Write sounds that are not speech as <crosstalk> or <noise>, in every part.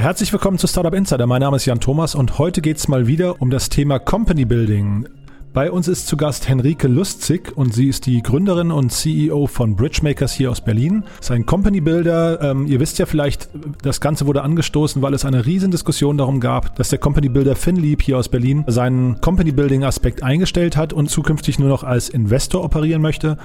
Ja, herzlich willkommen zu Startup Insider. Mein Name ist Jan Thomas und heute geht es mal wieder um das Thema Company Building. Bei uns ist zu Gast Henrike Lustzig und sie ist die Gründerin und CEO von Bridgemakers hier aus Berlin. Sein Company Builder. Ähm, ihr wisst ja vielleicht, das Ganze wurde angestoßen, weil es eine riesen Diskussion darum gab, dass der Company Builder FinLeap hier aus Berlin seinen Company Building Aspekt eingestellt hat und zukünftig nur noch als Investor operieren möchte.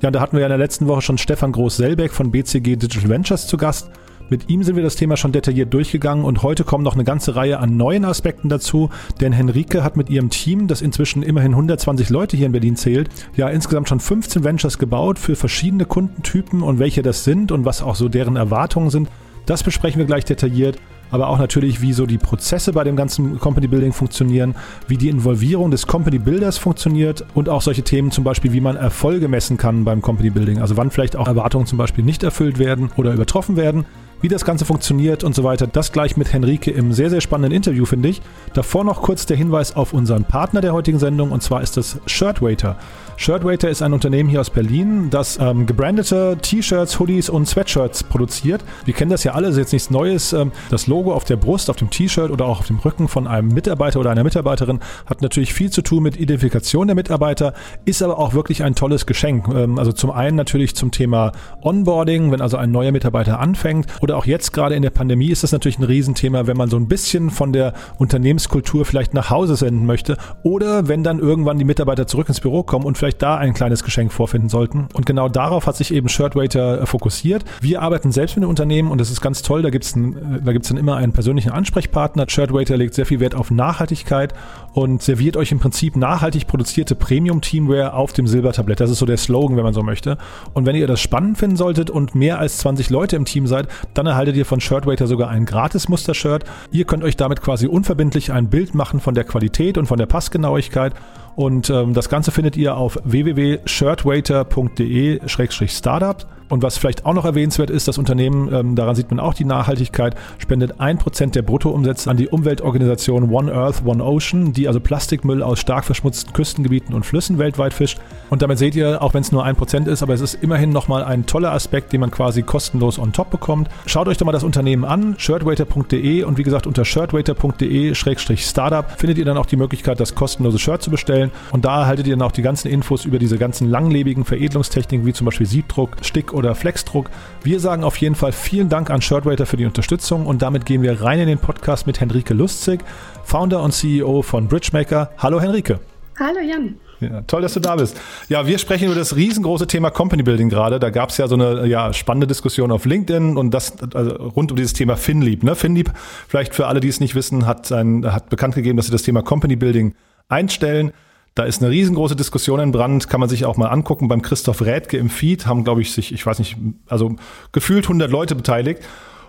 Ja, da hatten wir ja in der letzten Woche schon Stefan Groß-Selbeck von BCG Digital Ventures zu Gast. Mit ihm sind wir das Thema schon detailliert durchgegangen und heute kommen noch eine ganze Reihe an neuen Aspekten dazu, denn Henrike hat mit ihrem Team, das inzwischen immerhin 120 Leute hier in Berlin zählt, ja insgesamt schon 15 Ventures gebaut für verschiedene Kundentypen und welche das sind und was auch so deren Erwartungen sind. Das besprechen wir gleich detailliert aber auch natürlich, wie so die Prozesse bei dem ganzen Company Building funktionieren, wie die Involvierung des Company Builders funktioniert und auch solche Themen zum Beispiel, wie man Erfolge messen kann beim Company Building. Also wann vielleicht auch Erwartungen zum Beispiel nicht erfüllt werden oder übertroffen werden wie das Ganze funktioniert und so weiter. Das gleich mit Henrike im sehr, sehr spannenden Interview, finde ich. Davor noch kurz der Hinweis auf unseren Partner der heutigen Sendung und zwar ist das Shirtwaiter. Shirtwaiter ist ein Unternehmen hier aus Berlin, das ähm, gebrandete T-Shirts, Hoodies und Sweatshirts produziert. Wir kennen das ja alle, ist jetzt nichts Neues. Ähm, das Logo auf der Brust, auf dem T-Shirt oder auch auf dem Rücken von einem Mitarbeiter oder einer Mitarbeiterin hat natürlich viel zu tun mit Identifikation der Mitarbeiter, ist aber auch wirklich ein tolles Geschenk. Ähm, also zum einen natürlich zum Thema Onboarding, wenn also ein neuer Mitarbeiter anfängt oder auch jetzt gerade in der Pandemie ist das natürlich ein Riesenthema, wenn man so ein bisschen von der Unternehmenskultur vielleicht nach Hause senden möchte oder wenn dann irgendwann die Mitarbeiter zurück ins Büro kommen und vielleicht da ein kleines Geschenk vorfinden sollten. Und genau darauf hat sich eben Shirtwaiter äh, fokussiert. Wir arbeiten selbst mit dem Unternehmen und das ist ganz toll. Da gibt es äh, dann immer einen persönlichen Ansprechpartner. Shirtwaiter legt sehr viel Wert auf Nachhaltigkeit und serviert euch im Prinzip nachhaltig produzierte Premium-Teamwear auf dem Silbertablett. Das ist so der Slogan, wenn man so möchte. Und wenn ihr das spannend finden solltet und mehr als 20 Leute im Team seid, dann erhaltet ihr von Shirtwaiter sogar ein gratis Muster-Shirt. Ihr könnt euch damit quasi unverbindlich ein Bild machen von der Qualität und von der Passgenauigkeit und ähm, das Ganze findet ihr auf www.shirtwaiter.de-startup. Und was vielleicht auch noch erwähnenswert ist, das Unternehmen, ähm, daran sieht man auch die Nachhaltigkeit, spendet 1% der Bruttoumsätze an die Umweltorganisation One Earth, One Ocean, die also Plastikmüll aus stark verschmutzten Küstengebieten und Flüssen weltweit fischt. Und damit seht ihr, auch wenn es nur 1% ist, aber es ist immerhin nochmal ein toller Aspekt, den man quasi kostenlos on top bekommt. Schaut euch doch mal das Unternehmen an, shirtwaiter.de und wie gesagt unter shirtwaiter.de-startup findet ihr dann auch die Möglichkeit, das kostenlose Shirt zu bestellen. Und da erhaltet ihr dann auch die ganzen Infos über diese ganzen langlebigen Veredelungstechniken wie zum Beispiel Siebdruck, Stick oder Flexdruck. Wir sagen auf jeden Fall vielen Dank an Shirtwaiter für die Unterstützung und damit gehen wir rein in den Podcast mit Henrike Lustzig, Founder und CEO von Bridgemaker. Hallo Henrike. Hallo Jan. Ja, toll, dass du da bist. Ja, wir sprechen über das riesengroße Thema Company Building gerade. Da gab es ja so eine ja, spannende Diskussion auf LinkedIn und das also rund um dieses Thema FinLeap. Ne? FinLeap, vielleicht für alle, die es nicht wissen, hat, ein, hat bekannt gegeben, dass sie das Thema Company Building einstellen. Da ist eine riesengroße Diskussion in Brand, kann man sich auch mal angucken. Beim Christoph Rädke im Feed haben, glaube ich, sich, ich weiß nicht, also gefühlt 100 Leute beteiligt.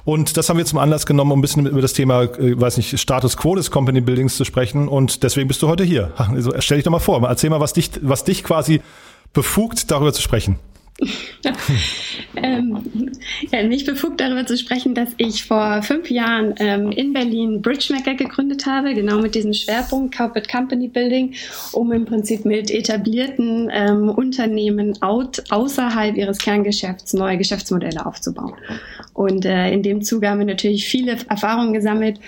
Und das haben wir zum Anlass genommen, um ein bisschen über das Thema, äh, weiß nicht, Status Quo des Company Buildings zu sprechen. Und deswegen bist du heute hier. <laughs> Also stell dich doch mal vor, erzähl mal, was dich, was dich quasi befugt, darüber zu sprechen. <laughs> ähm, ja, mich befugt darüber zu sprechen, dass ich vor fünf Jahren ähm, in Berlin Bridgemaker gegründet habe, genau mit diesem Schwerpunkt Corporate Company Building, um im Prinzip mit etablierten ähm, Unternehmen out, außerhalb ihres Kerngeschäfts neue Geschäftsmodelle aufzubauen. Und äh, in dem Zuge haben wir natürlich viele Erfahrungen gesammelt,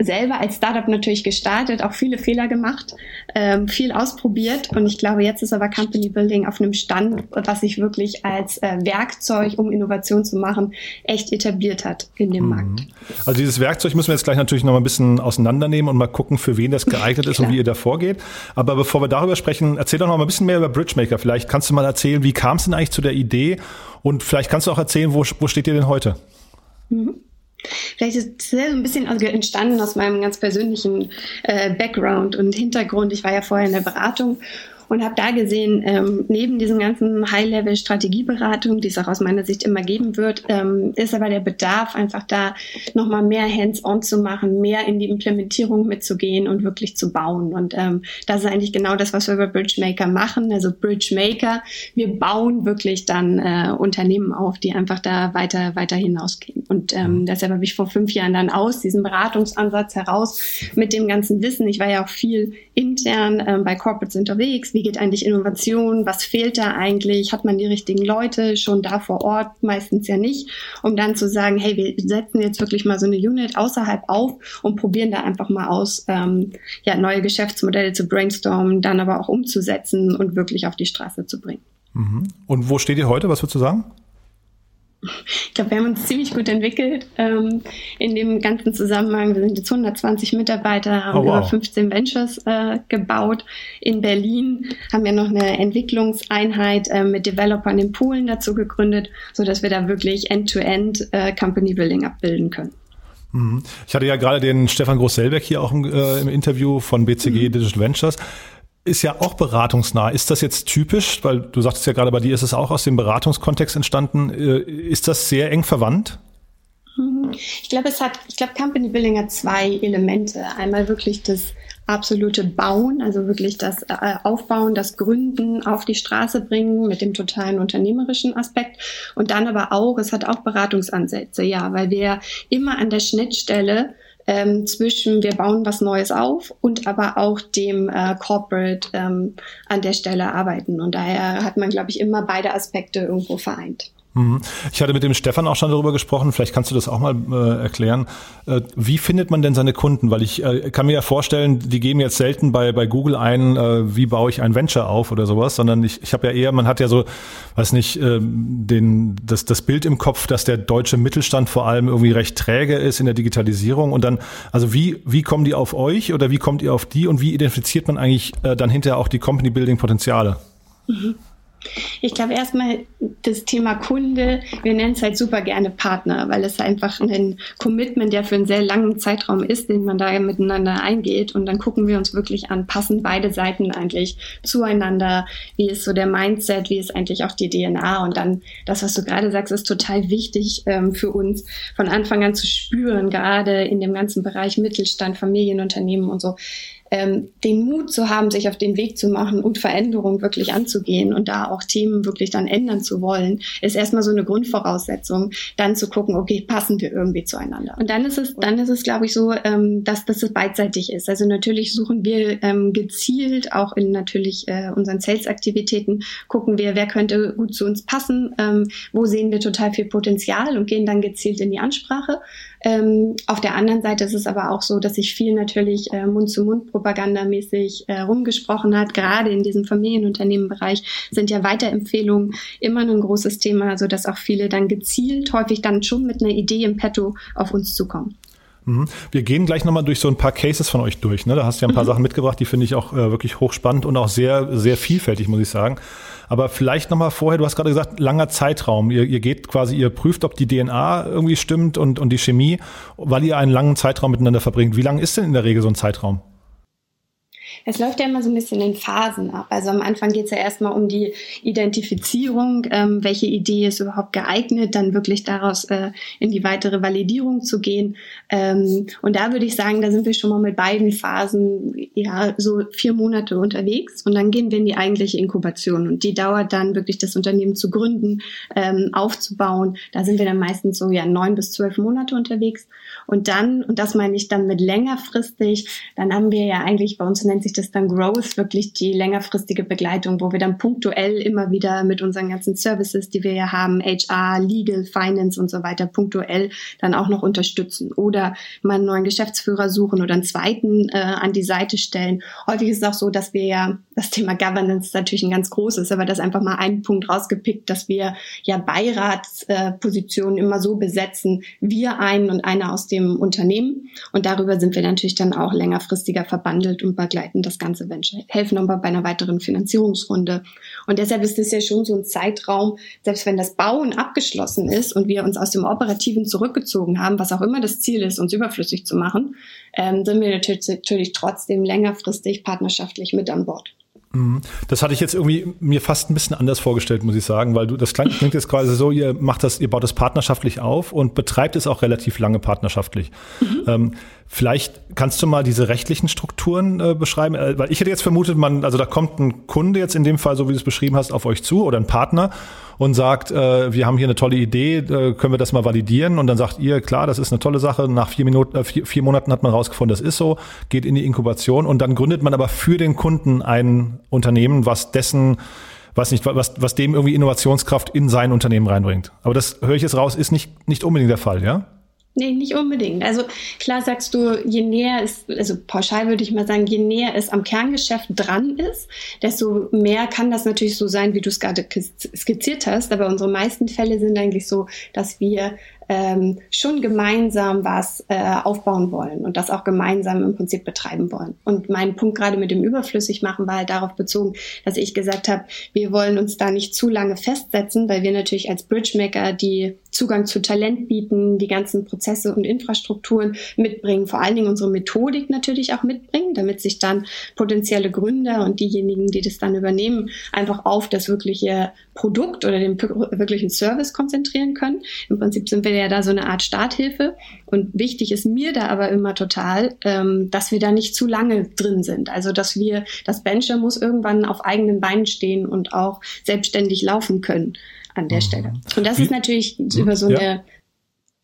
selber als Startup natürlich gestartet, auch viele Fehler gemacht, ähm, viel ausprobiert und ich glaube, jetzt ist aber Company Building auf einem Stand, was sich wirklich als äh, Werkzeug, um Innovation zu machen, echt etabliert hat in dem mhm. Markt. Also dieses Werkzeug müssen wir jetzt gleich natürlich noch mal ein bisschen auseinandernehmen und mal gucken, für wen das geeignet ist und wie ihr da vorgeht. Aber bevor wir darüber sprechen, erzähl doch noch mal ein bisschen mehr über Bridgemaker. Vielleicht kannst du mal erzählen, wie kam es denn eigentlich zu der Idee und vielleicht kannst du auch erzählen, wo, wo steht ihr denn heute? Mhm. Vielleicht ist es ein bisschen entstanden aus meinem ganz persönlichen äh, Background und Hintergrund. Ich war ja vorher in der Beratung und habe da gesehen, ähm, neben diesen ganzen High-Level-Strategieberatungen, die es auch aus meiner Sicht immer geben wird, ähm, ist aber der Bedarf einfach da, nochmal mehr hands-on zu machen, mehr in die Implementierung mitzugehen und wirklich zu bauen. Und ähm, das ist eigentlich genau das, was wir bei Bridgemaker machen. Also Bridgemaker, wir bauen wirklich dann äh, Unternehmen auf, die einfach da weiter, weiter hinausgehen. Und ähm, deshalb habe ich vor fünf Jahren dann aus diesem Beratungsansatz heraus mit dem ganzen Wissen, ich war ja auch viel intern ähm, bei Corporates unterwegs, wie geht eigentlich Innovation, was fehlt da eigentlich, hat man die richtigen Leute schon da vor Ort, meistens ja nicht, um dann zu sagen, hey, wir setzen jetzt wirklich mal so eine Unit außerhalb auf und probieren da einfach mal aus, ähm, ja, neue Geschäftsmodelle zu brainstormen, dann aber auch umzusetzen und wirklich auf die Straße zu bringen. Mhm. Und wo steht ihr heute? Was würdest du sagen? Ich glaube, wir haben uns ziemlich gut entwickelt ähm, in dem ganzen Zusammenhang. Wir sind jetzt 120 Mitarbeiter, haben oh, wow. über 15 Ventures äh, gebaut in Berlin, haben ja noch eine Entwicklungseinheit äh, mit Developern in Polen dazu gegründet, so dass wir da wirklich End-to-End -End, äh, Company Building abbilden können. Mhm. Ich hatte ja gerade den Stefan Groß-Selbeck hier auch im, äh, im Interview von BCG mhm. Digital Ventures ist ja auch beratungsnah. Ist das jetzt typisch? Weil du sagtest ja gerade, bei dir ist es auch aus dem Beratungskontext entstanden. Äh, ist das sehr eng verwandt? Ich glaube, es hat, ich glaube, Company Building hat zwei Elemente. Einmal wirklich das absolute Bauen, also wirklich das äh, Aufbauen, das Gründen auf die Straße bringen mit dem totalen unternehmerischen Aspekt. Und dann aber auch, es hat auch Beratungsansätze, ja, weil wir immer an der Schnittstelle ähm, zwischen wir bauen was Neues auf und aber auch dem äh, Corporate ähm, an der Stelle arbeiten. Und daher hat man, glaube ich, immer beide Aspekte irgendwo vereint. Mhm. Ich hatte mit dem Stefan auch schon darüber gesprochen, vielleicht kannst du das auch mal äh, erklären. Äh, wie findet man denn seine Kunden? Weil ich äh, kann mir ja vorstellen, die geben jetzt selten bei, bei Google ein, äh, wie baue ich ein Venture auf oder sowas, sondern ich, ich habe ja eher, man hat ja so, weiß nicht, äh, den, das, das Bild im Kopf, dass der deutsche Mittelstand vor allem irgendwie recht träge ist in der Digitalisierung. Und dann, also wie, wie kommen die auf euch oder wie kommt ihr auf die und wie identifiziert man eigentlich äh, dann hinterher auch die Company-Building-Potenziale? Mhm. Ich glaube erstmal das Thema Kunde, wir nennen es halt super gerne Partner, weil es einfach ein Commitment ja für einen sehr langen Zeitraum ist, den man da miteinander eingeht. Und dann gucken wir uns wirklich an, passen beide Seiten eigentlich zueinander? Wie ist so der Mindset? Wie ist eigentlich auch die DNA? Und dann das, was du gerade sagst, ist total wichtig ähm, für uns von Anfang an zu spüren, gerade in dem ganzen Bereich Mittelstand, Familienunternehmen und so ähm, den Mut zu haben, sich auf den Weg zu machen und Veränderungen wirklich anzugehen und da auch Themen wirklich dann ändern zu wollen, ist erstmal so eine Grundvoraussetzung, dann zu gucken, okay, passen wir irgendwie zueinander. Und dann ist es, dann ist es, glaube ich, so, ähm, dass, dass es beidseitig ist. Also natürlich suchen wir ähm, gezielt auch in natürlich äh, unseren Sales-Aktivitäten, gucken wir, wer könnte gut zu uns passen, ähm, wo sehen wir total viel Potenzial und gehen dann gezielt in die Ansprache. Ähm, auf der anderen Seite ist es aber auch so, dass sich viel natürlich äh, Mund-zu-Mund-propagandamäßig äh, rumgesprochen hat. Gerade in diesem Familienunternehmenbereich sind ja Weiterempfehlungen immer ein großes Thema, so dass auch viele dann gezielt, häufig dann schon mit einer Idee im Petto auf uns zukommen. Mhm. Wir gehen gleich nochmal durch so ein paar Cases von euch durch. Ne? Da hast du ja ein paar mhm. Sachen mitgebracht, die finde ich auch äh, wirklich hochspannend und auch sehr, sehr vielfältig, muss ich sagen. Aber vielleicht nochmal vorher, du hast gerade gesagt, langer Zeitraum. Ihr, ihr geht quasi, ihr prüft, ob die DNA irgendwie stimmt und, und die Chemie, weil ihr einen langen Zeitraum miteinander verbringt. Wie lang ist denn in der Regel so ein Zeitraum? Es läuft ja immer so ein bisschen in Phasen ab. Also am Anfang geht es ja erstmal um die Identifizierung, ähm, welche Idee ist überhaupt geeignet, dann wirklich daraus äh, in die weitere Validierung zu gehen. Ähm, und da würde ich sagen, da sind wir schon mal mit beiden Phasen ja so vier Monate unterwegs und dann gehen wir in die eigentliche Inkubation und die dauert dann wirklich das Unternehmen zu gründen, ähm, aufzubauen. Da sind wir dann meistens so ja neun bis zwölf Monate unterwegs und dann, und das meine ich dann mit längerfristig, dann haben wir ja eigentlich bei uns nennt sich das dann Growth, wirklich die längerfristige Begleitung, wo wir dann punktuell immer wieder mit unseren ganzen Services, die wir ja haben, HR, Legal, Finance und so weiter, punktuell dann auch noch unterstützen oder mal einen neuen Geschäftsführer suchen oder einen zweiten äh, an die Seite stellen. Häufig ist es auch so, dass wir ja das Thema Governance natürlich ein ganz großes, aber das einfach mal einen Punkt rausgepickt, dass wir ja Beiratspositionen äh, immer so besetzen, wir einen und einer aus dem Unternehmen und darüber sind wir natürlich dann auch längerfristiger verbandelt und begleiten das ganze Venture, helfen aber bei einer weiteren Finanzierungsrunde. Und deshalb ist es ja schon so ein Zeitraum, selbst wenn das Bauen abgeschlossen ist und wir uns aus dem Operativen zurückgezogen haben, was auch immer das Ziel ist, uns überflüssig zu machen, ähm, sind wir natürlich, natürlich trotzdem längerfristig partnerschaftlich mit an Bord. Mhm. Das hatte ich jetzt irgendwie mir fast ein bisschen anders vorgestellt, muss ich sagen, weil du das klingt, klingt jetzt quasi so, ihr macht das, ihr baut das partnerschaftlich auf und betreibt es auch relativ lange partnerschaftlich. Mhm. Ähm, Vielleicht kannst du mal diese rechtlichen Strukturen äh, beschreiben, äh, weil ich hätte jetzt vermutet, man, also da kommt ein Kunde jetzt in dem Fall, so wie du es beschrieben hast, auf euch zu oder ein Partner und sagt, äh, wir haben hier eine tolle Idee, äh, können wir das mal validieren? Und dann sagt ihr, klar, das ist eine tolle Sache. Nach vier Minuten, äh, vier, vier Monaten hat man rausgefunden, das ist so, geht in die Inkubation und dann gründet man aber für den Kunden ein Unternehmen, was dessen was nicht, was, was dem irgendwie Innovationskraft in sein Unternehmen reinbringt. Aber das höre ich jetzt raus, ist nicht, nicht unbedingt der Fall, ja? Nee, nicht unbedingt. Also klar sagst du, je näher es, also pauschal würde ich mal sagen, je näher es am Kerngeschäft dran ist, desto mehr kann das natürlich so sein, wie du es gerade skizziert hast. Aber unsere meisten Fälle sind eigentlich so, dass wir ähm, schon gemeinsam was äh, aufbauen wollen und das auch gemeinsam im Prinzip betreiben wollen. Und mein Punkt gerade mit dem überflüssig machen war halt darauf bezogen, dass ich gesagt habe, wir wollen uns da nicht zu lange festsetzen, weil wir natürlich als Bridgemaker die Zugang zu Talent bieten, die ganzen Prozesse und Infrastrukturen mitbringen, vor allen Dingen unsere Methodik natürlich auch mitbringen, damit sich dann potenzielle Gründer und diejenigen, die das dann übernehmen, einfach auf das wirkliche Produkt oder den wirklichen Service konzentrieren können. Im Prinzip sind wir ja da so eine Art Starthilfe. Und wichtig ist mir da aber immer total, ähm, dass wir da nicht zu lange drin sind. Also dass wir, das Venture muss irgendwann auf eigenen Beinen stehen und auch selbstständig laufen können an der mhm. Stelle. Und das ist natürlich über so eine ja.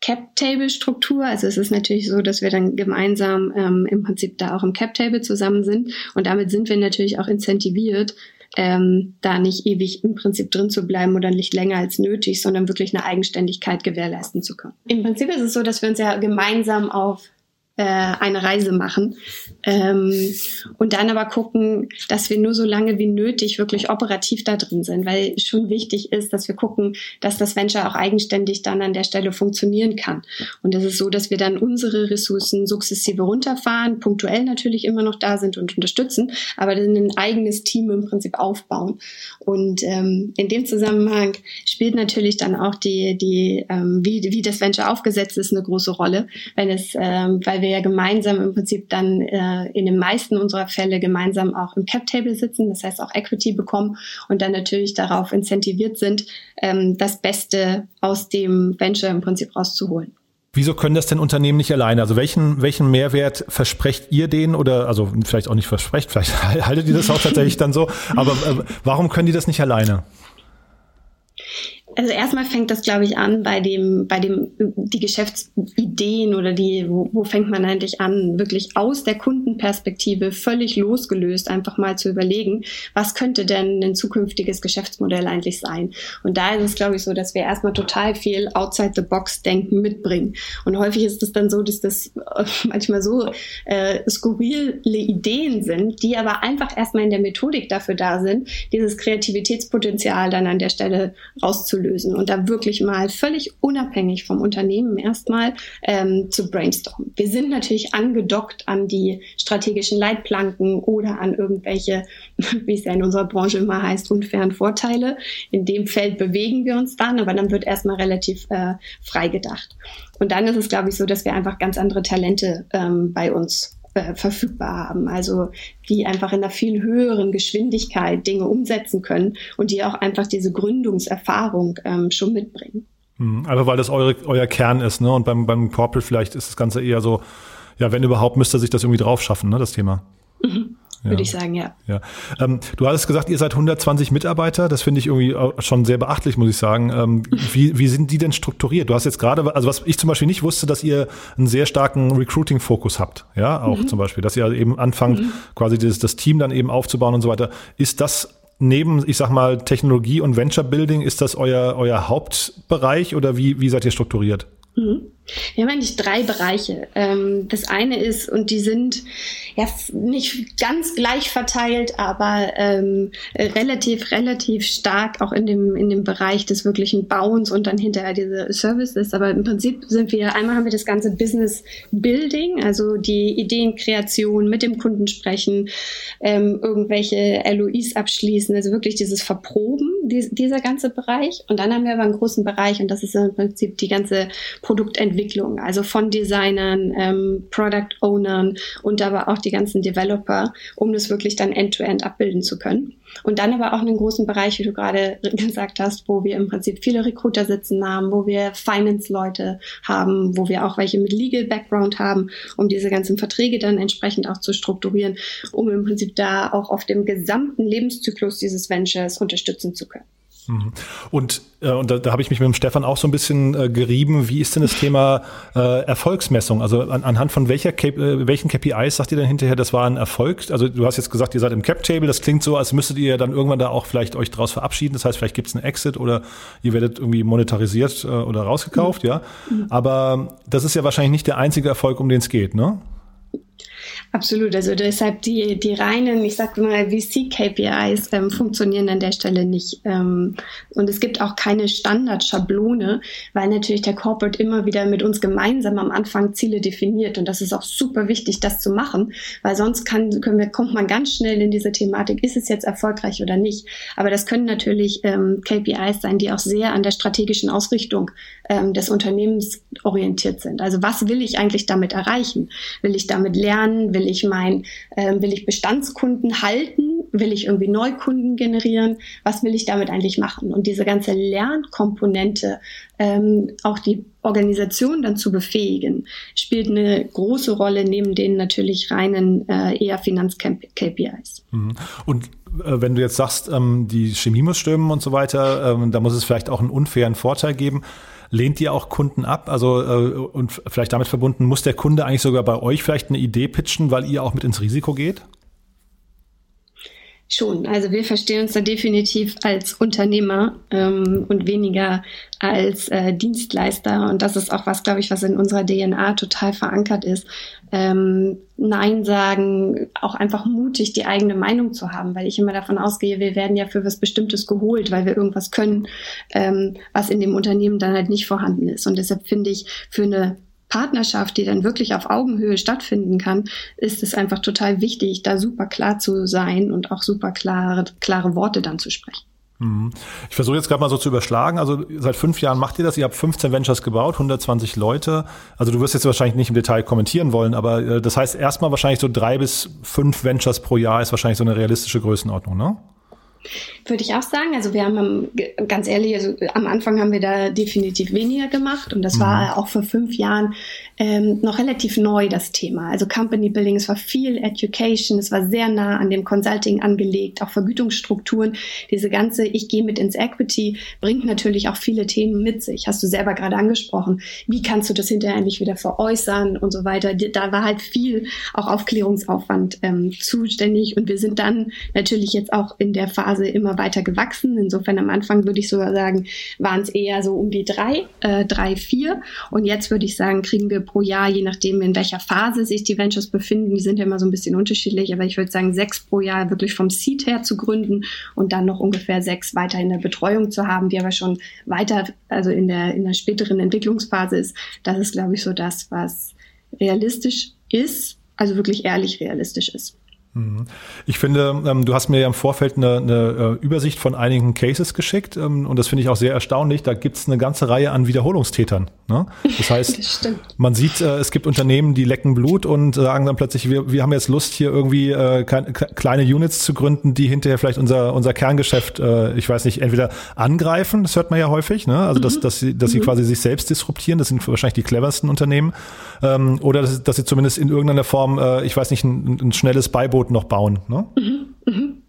Cap-Table-Struktur. Also es ist natürlich so, dass wir dann gemeinsam ähm, im Prinzip da auch im Cap-Table zusammen sind. Und damit sind wir natürlich auch incentiviert, ähm, da nicht ewig im Prinzip drin zu bleiben oder nicht länger als nötig, sondern wirklich eine Eigenständigkeit gewährleisten zu können. Im Prinzip ist es so, dass wir uns ja gemeinsam auf äh, eine Reise machen ähm, und dann aber gucken, dass wir nur so lange wie nötig wirklich operativ da drin sind, weil schon wichtig ist, dass wir gucken, dass das Venture auch eigenständig dann an der Stelle funktionieren kann. Und es ist so, dass wir dann unsere Ressourcen sukzessive runterfahren, punktuell natürlich immer noch da sind und unterstützen, aber dann ein eigenes Team im Prinzip aufbauen. Und ähm, in dem Zusammenhang spielt natürlich dann auch die, die ähm, wie, wie das Venture aufgesetzt ist, eine große Rolle, wenn es, ähm, weil wir wir ja gemeinsam im Prinzip dann äh, in den meisten unserer Fälle gemeinsam auch im Cap-Table sitzen, das heißt auch Equity bekommen und dann natürlich darauf incentiviert sind, ähm, das Beste aus dem Venture im Prinzip rauszuholen. Wieso können das denn Unternehmen nicht alleine? Also welchen, welchen Mehrwert versprecht ihr denen oder also vielleicht auch nicht versprecht, vielleicht <laughs> haltet ihr das auch tatsächlich dann so, aber äh, warum können die das nicht alleine? Also erstmal fängt das, glaube ich, an bei dem, bei dem, die Geschäftsideen oder die, wo, wo fängt man eigentlich an, wirklich aus der Kundenperspektive völlig losgelöst einfach mal zu überlegen, was könnte denn ein zukünftiges Geschäftsmodell eigentlich sein? Und da ist es, glaube ich, so, dass wir erstmal total viel outside the box denken mitbringen. Und häufig ist es dann so, dass das manchmal so äh, skurrile Ideen sind, die aber einfach erstmal in der Methodik dafür da sind, dieses Kreativitätspotenzial dann an der Stelle rauszulösen lösen und da wirklich mal völlig unabhängig vom Unternehmen erstmal ähm, zu brainstormen. Wir sind natürlich angedockt an die strategischen Leitplanken oder an irgendwelche, <laughs> wie es ja in unserer Branche immer heißt, unfairen Vorteile. In dem Feld bewegen wir uns dann, aber dann wird erstmal relativ äh, frei gedacht. Und dann ist es, glaube ich, so, dass wir einfach ganz andere Talente ähm, bei uns verfügbar haben. Also die einfach in einer viel höheren Geschwindigkeit Dinge umsetzen können und die auch einfach diese Gründungserfahrung ähm, schon mitbringen. Mhm, also weil das eure, euer Kern ist, ne? Und beim, beim Corporate vielleicht ist das Ganze eher so, ja, wenn überhaupt, müsste sich das irgendwie drauf schaffen, ne, das Thema. Mhm ja. würde ich sagen, ja. ja. Ähm, du hattest gesagt, ihr seid 120 Mitarbeiter. Das finde ich irgendwie schon sehr beachtlich, muss ich sagen. Ähm, wie, wie sind die denn strukturiert? Du hast jetzt gerade, also was ich zum Beispiel nicht wusste, dass ihr einen sehr starken Recruiting-Fokus habt. Ja, auch mhm. zum Beispiel, dass ihr eben anfangt, mhm. quasi das, das Team dann eben aufzubauen und so weiter. Ist das neben, ich sag mal, Technologie und Venture Building, ist das euer, euer Hauptbereich oder wie, wie seid ihr strukturiert? Mhm. Wir haben eigentlich drei Bereiche. Ähm, das eine ist, und die sind ja nicht ganz gleich verteilt, aber ähm, relativ, relativ stark auch in dem, in dem Bereich des wirklichen Bauens und dann hinterher diese Services. Aber im Prinzip sind wir, einmal haben wir das ganze Business Building, also die Ideenkreation, mit dem Kunden sprechen, ähm, irgendwelche LOIs abschließen, also wirklich dieses Verproben, die, dieser ganze Bereich. Und dann haben wir aber einen großen Bereich und das ist im Prinzip die ganze Produktentwicklung Entwicklung, also von Designern, ähm, Product Ownern und aber auch die ganzen Developer, um das wirklich dann end-to-end -end abbilden zu können. Und dann aber auch einen großen Bereich, wie du gerade <laughs> gesagt hast, wo wir im Prinzip viele Recruiter sitzen haben, wo wir Finance-Leute haben, wo wir auch welche mit Legal Background haben, um diese ganzen Verträge dann entsprechend auch zu strukturieren, um im Prinzip da auch auf dem gesamten Lebenszyklus dieses Ventures unterstützen zu können. Mhm. Und, äh, und da, da habe ich mich mit dem Stefan auch so ein bisschen äh, gerieben. Wie ist denn das Thema äh, Erfolgsmessung? Also an, anhand von welcher K äh, welchen KPIs sagt ihr dann hinterher, das war ein Erfolg? Also du hast jetzt gesagt, ihr seid im Cap-Table. Das klingt so, als müsstet ihr dann irgendwann da auch vielleicht euch draus verabschieden. Das heißt, vielleicht gibt es einen Exit oder ihr werdet irgendwie monetarisiert äh, oder rausgekauft, mhm. ja. Aber das ist ja wahrscheinlich nicht der einzige Erfolg, um den es geht, ne? Absolut, also deshalb die, die reinen, ich sag mal, VC-KPIs ähm, funktionieren an der Stelle nicht. Ähm, und es gibt auch keine Standardschablone, weil natürlich der Corporate immer wieder mit uns gemeinsam am Anfang Ziele definiert. Und das ist auch super wichtig, das zu machen, weil sonst kann, können wir, kommt man ganz schnell in diese Thematik, ist es jetzt erfolgreich oder nicht. Aber das können natürlich ähm, KPIs sein, die auch sehr an der strategischen Ausrichtung ähm, des Unternehmens orientiert sind. Also was will ich eigentlich damit erreichen? Will ich damit lernen? Will ich mein, äh, will ich Bestandskunden halten? Will ich irgendwie Neukunden generieren? Was will ich damit eigentlich machen? Und diese ganze Lernkomponente, ähm, auch die Organisation dann zu befähigen, spielt eine große Rolle neben den natürlich reinen äh, eher Finanz-KPIs. Mhm. Und äh, wenn du jetzt sagst, ähm, die Chemie muss stimmen und so weiter, ähm, da muss es vielleicht auch einen unfairen Vorteil geben. Lehnt ihr auch Kunden ab? Also äh, und vielleicht damit verbunden, muss der Kunde eigentlich sogar bei euch vielleicht eine Idee pitchen, weil ihr auch mit ins Risiko geht? Schon, also wir verstehen uns da definitiv als Unternehmer ähm, und weniger als äh, Dienstleister. Und das ist auch was, glaube ich, was in unserer DNA total verankert ist. Ähm, Nein sagen, auch einfach mutig die eigene Meinung zu haben, weil ich immer davon ausgehe, wir werden ja für was Bestimmtes geholt, weil wir irgendwas können, ähm, was in dem Unternehmen dann halt nicht vorhanden ist. Und deshalb finde ich, für eine Partnerschaft, die dann wirklich auf Augenhöhe stattfinden kann, ist es einfach total wichtig, da super klar zu sein und auch super klare, klare Worte dann zu sprechen. Mhm. Ich versuche jetzt gerade mal so zu überschlagen. Also seit fünf Jahren macht ihr das. Ihr habt 15 Ventures gebaut, 120 Leute. Also du wirst jetzt wahrscheinlich nicht im Detail kommentieren wollen, aber äh, das heißt erstmal wahrscheinlich so drei bis fünf Ventures pro Jahr ist wahrscheinlich so eine realistische Größenordnung, ne? Würde ich auch sagen. Also wir haben ganz ehrlich, also am Anfang haben wir da definitiv weniger gemacht und das mhm. war auch vor fünf Jahren ähm, noch relativ neu das Thema. Also Company Building, es war viel Education, es war sehr nah an dem Consulting angelegt, auch Vergütungsstrukturen. Diese ganze Ich gehe mit ins Equity bringt natürlich auch viele Themen mit sich. Hast du selber gerade angesprochen. Wie kannst du das hinterher endlich wieder veräußern und so weiter. Da war halt viel auch Aufklärungsaufwand ähm, zuständig und wir sind dann natürlich jetzt auch in der Phase immer weiter gewachsen. Insofern am Anfang würde ich sogar sagen, waren es eher so um die drei, äh, drei, vier und jetzt würde ich sagen, kriegen wir pro Jahr, je nachdem, in welcher Phase sich die Ventures befinden. Die sind ja immer so ein bisschen unterschiedlich, aber ich würde sagen, sechs pro Jahr wirklich vom Seed her zu gründen und dann noch ungefähr sechs weiter in der Betreuung zu haben, die aber schon weiter, also in der, in der späteren Entwicklungsphase ist. Das ist, glaube ich, so das, was realistisch ist, also wirklich ehrlich realistisch ist. Mhm. Ich finde, ähm, du hast mir ja im Vorfeld eine, eine äh, Übersicht von einigen Cases geschickt ähm, und das finde ich auch sehr erstaunlich. Da gibt es eine ganze Reihe an Wiederholungstätern. Ne? Das heißt, <laughs> das man sieht, äh, es gibt Unternehmen, die lecken Blut und sagen dann plötzlich, wir, wir haben jetzt Lust, hier irgendwie äh, kleine Units zu gründen, die hinterher vielleicht unser, unser Kerngeschäft, äh, ich weiß nicht, entweder angreifen, das hört man ja häufig, ne? also mhm. dass, dass, sie, dass sie mhm. quasi sich selbst disruptieren, das sind wahrscheinlich die cleversten Unternehmen, ähm, oder dass, dass sie zumindest in irgendeiner Form, äh, ich weiß nicht, ein, ein schnelles Beiboot noch bauen. Ne? Mhm. Mhm.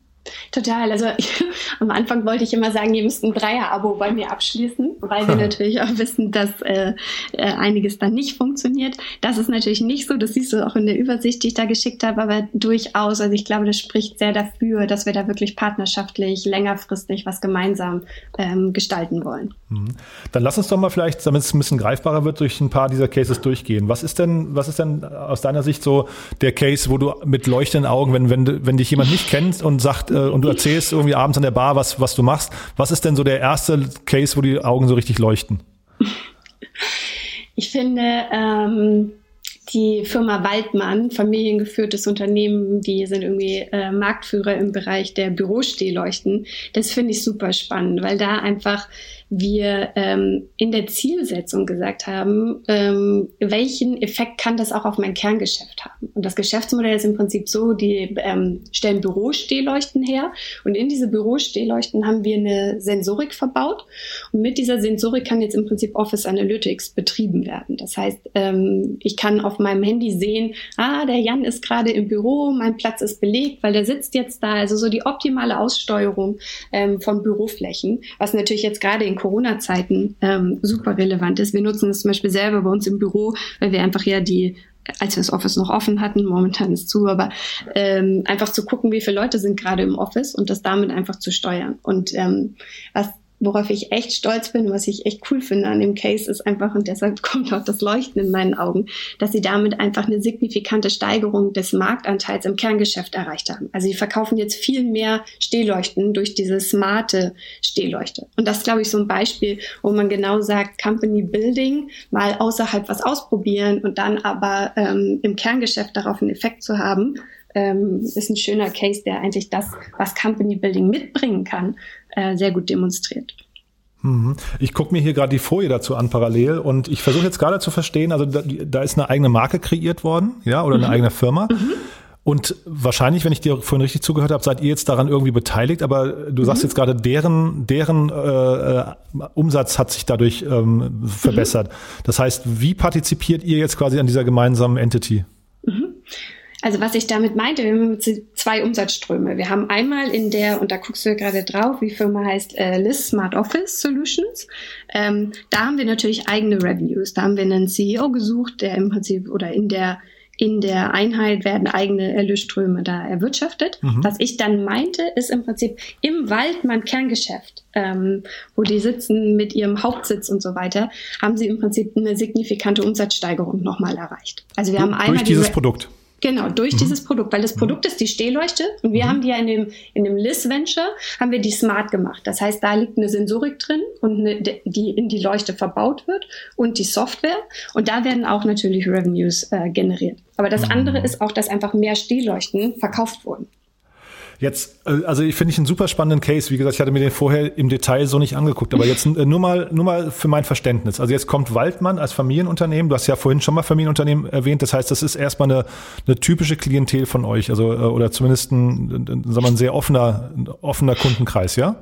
Total. Also ich, <laughs> am Anfang wollte ich immer sagen, ihr müsst ein Dreier-Abo bei mir abschließen, weil wir <laughs> natürlich auch wissen, dass äh, äh, einiges dann nicht funktioniert. Das ist natürlich nicht so. Das siehst du auch in der Übersicht, die ich da geschickt habe, aber durchaus. Also ich glaube, das spricht sehr dafür, dass wir da wirklich partnerschaftlich, längerfristig was gemeinsam ähm, gestalten wollen. Mhm. Dann lass uns doch mal vielleicht, damit es ein bisschen greifbarer wird, durch ein paar dieser Cases durchgehen. Was ist denn, was ist denn aus deiner Sicht so der Case, wo du mit leuchtenden Augen, wenn, wenn, wenn dich jemand nicht kennt und sagt, äh, und du erzählst irgendwie abends an der Bar, was, was du machst. Was ist denn so der erste Case, wo die Augen so richtig leuchten? Ich finde, ähm, die Firma Waldmann, familiengeführtes Unternehmen, die sind irgendwie äh, Marktführer im Bereich der Bürostehleuchten. Das finde ich super spannend, weil da einfach wir ähm, in der Zielsetzung gesagt haben, ähm, welchen Effekt kann das auch auf mein Kerngeschäft haben? Und das Geschäftsmodell ist im Prinzip so, die ähm, stellen Bürostehleuchten her und in diese Bürostehleuchten haben wir eine Sensorik verbaut und mit dieser Sensorik kann jetzt im Prinzip Office Analytics betrieben werden. Das heißt, ähm, ich kann auf meinem Handy sehen, ah, der Jan ist gerade im Büro, mein Platz ist belegt, weil der sitzt jetzt da. Also so die optimale Aussteuerung ähm, von Büroflächen, was natürlich jetzt gerade in Corona-Zeiten ähm, super relevant ist. Wir nutzen es zum Beispiel selber bei uns im Büro, weil wir einfach ja die als wir das Office noch offen hatten, momentan ist zu, aber ähm, einfach zu gucken, wie viele Leute sind gerade im Office und das damit einfach zu steuern. Und ähm, was worauf ich echt stolz bin, was ich echt cool finde an dem Case, ist einfach, und deshalb <laughs> kommt auch das Leuchten in meinen Augen, dass sie damit einfach eine signifikante Steigerung des Marktanteils im Kerngeschäft erreicht haben. Also sie verkaufen jetzt viel mehr Stehleuchten durch diese smarte Stehleuchte. Und das ist, glaube ich, so ein Beispiel, wo man genau sagt, Company Building, mal außerhalb was ausprobieren und dann aber ähm, im Kerngeschäft darauf einen Effekt zu haben, ähm, ist ein schöner Case, der eigentlich das, was Company Building mitbringen kann, äh, sehr gut demonstriert. Mhm. Ich gucke mir hier gerade die Folie dazu an parallel und ich versuche jetzt gerade zu verstehen, also da, da, ist eine eigene Marke kreiert worden, ja, oder eine mhm. eigene Firma. Mhm. Und wahrscheinlich, wenn ich dir vorhin richtig zugehört habe, seid ihr jetzt daran irgendwie beteiligt, aber du sagst mhm. jetzt gerade, deren, deren äh, äh Umsatz hat sich dadurch ähm, verbessert. Mhm. Das heißt, wie partizipiert ihr jetzt quasi an dieser gemeinsamen Entity? Also was ich damit meinte, wir haben zwei Umsatzströme. Wir haben einmal in der, und da guckst du gerade drauf, wie Firma heißt, äh, List Smart Office Solutions. Ähm, da haben wir natürlich eigene Revenues. Da haben wir einen CEO gesucht, der im Prinzip oder in der in der Einheit werden eigene Erlösströme da erwirtschaftet. Mhm. Was ich dann meinte, ist im Prinzip im Waldmann Kerngeschäft, ähm, wo die sitzen mit ihrem Hauptsitz und so weiter, haben sie im Prinzip eine signifikante Umsatzsteigerung nochmal erreicht. Also wir haben einmal durch dieses Produkt. Genau, durch mhm. dieses Produkt, weil das mhm. Produkt ist die Stehleuchte und wir mhm. haben die ja in dem, in dem LIS Venture, haben wir die smart gemacht. Das heißt, da liegt eine Sensorik drin und eine, die in die Leuchte verbaut wird und die Software und da werden auch natürlich Revenues äh, generiert. Aber das mhm. andere ist auch, dass einfach mehr Stehleuchten verkauft wurden. Jetzt, äh, also ich finde ich einen super spannenden Case. Wie gesagt, ich hatte mir den vorher im Detail so nicht angeguckt, aber jetzt äh, nur mal, nur mal für mein Verständnis. Also jetzt kommt Waldmann als Familienunternehmen. Du hast ja vorhin schon mal Familienunternehmen erwähnt. Das heißt, das ist erstmal eine, eine typische Klientel von euch, also äh, oder zumindest ein, sagen wir, ein sehr offener, offener Kundenkreis, ja?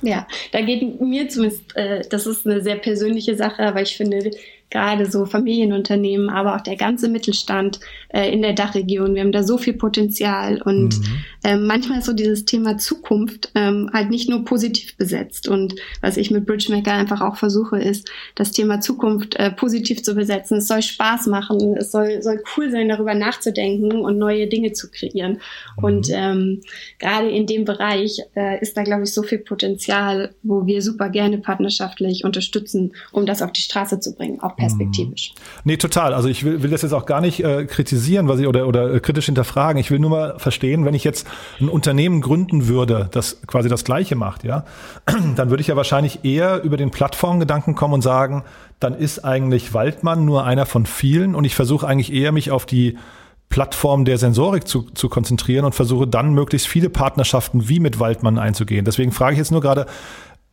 Ja, da geht mir zumindest, äh, das ist eine sehr persönliche Sache, aber ich finde, gerade so Familienunternehmen, aber auch der ganze Mittelstand äh, in der Dachregion. Wir haben da so viel Potenzial und mhm. ähm, manchmal ist so dieses Thema Zukunft ähm, halt nicht nur positiv besetzt. Und was ich mit Bridgemaker einfach auch versuche, ist, das Thema Zukunft äh, positiv zu besetzen. Es soll Spaß machen, es soll, soll cool sein, darüber nachzudenken und neue Dinge zu kreieren. Mhm. Und ähm, gerade in dem Bereich äh, ist da, glaube ich, so viel Potenzial, wo wir super gerne partnerschaftlich unterstützen, um das auf die Straße zu bringen, auch perspektivisch. Nee, total. Also ich will, will das jetzt auch gar nicht äh, kritisieren was ich, oder, oder äh, kritisch hinterfragen. Ich will nur mal verstehen, wenn ich jetzt ein Unternehmen gründen würde, das quasi das Gleiche macht, ja, <clears throat> dann würde ich ja wahrscheinlich eher über den Plattformgedanken kommen und sagen, dann ist eigentlich Waldmann nur einer von vielen und ich versuche eigentlich eher mich auf die Plattform der Sensorik zu, zu konzentrieren und versuche dann möglichst viele Partnerschaften wie mit Waldmann einzugehen. Deswegen frage ich jetzt nur gerade,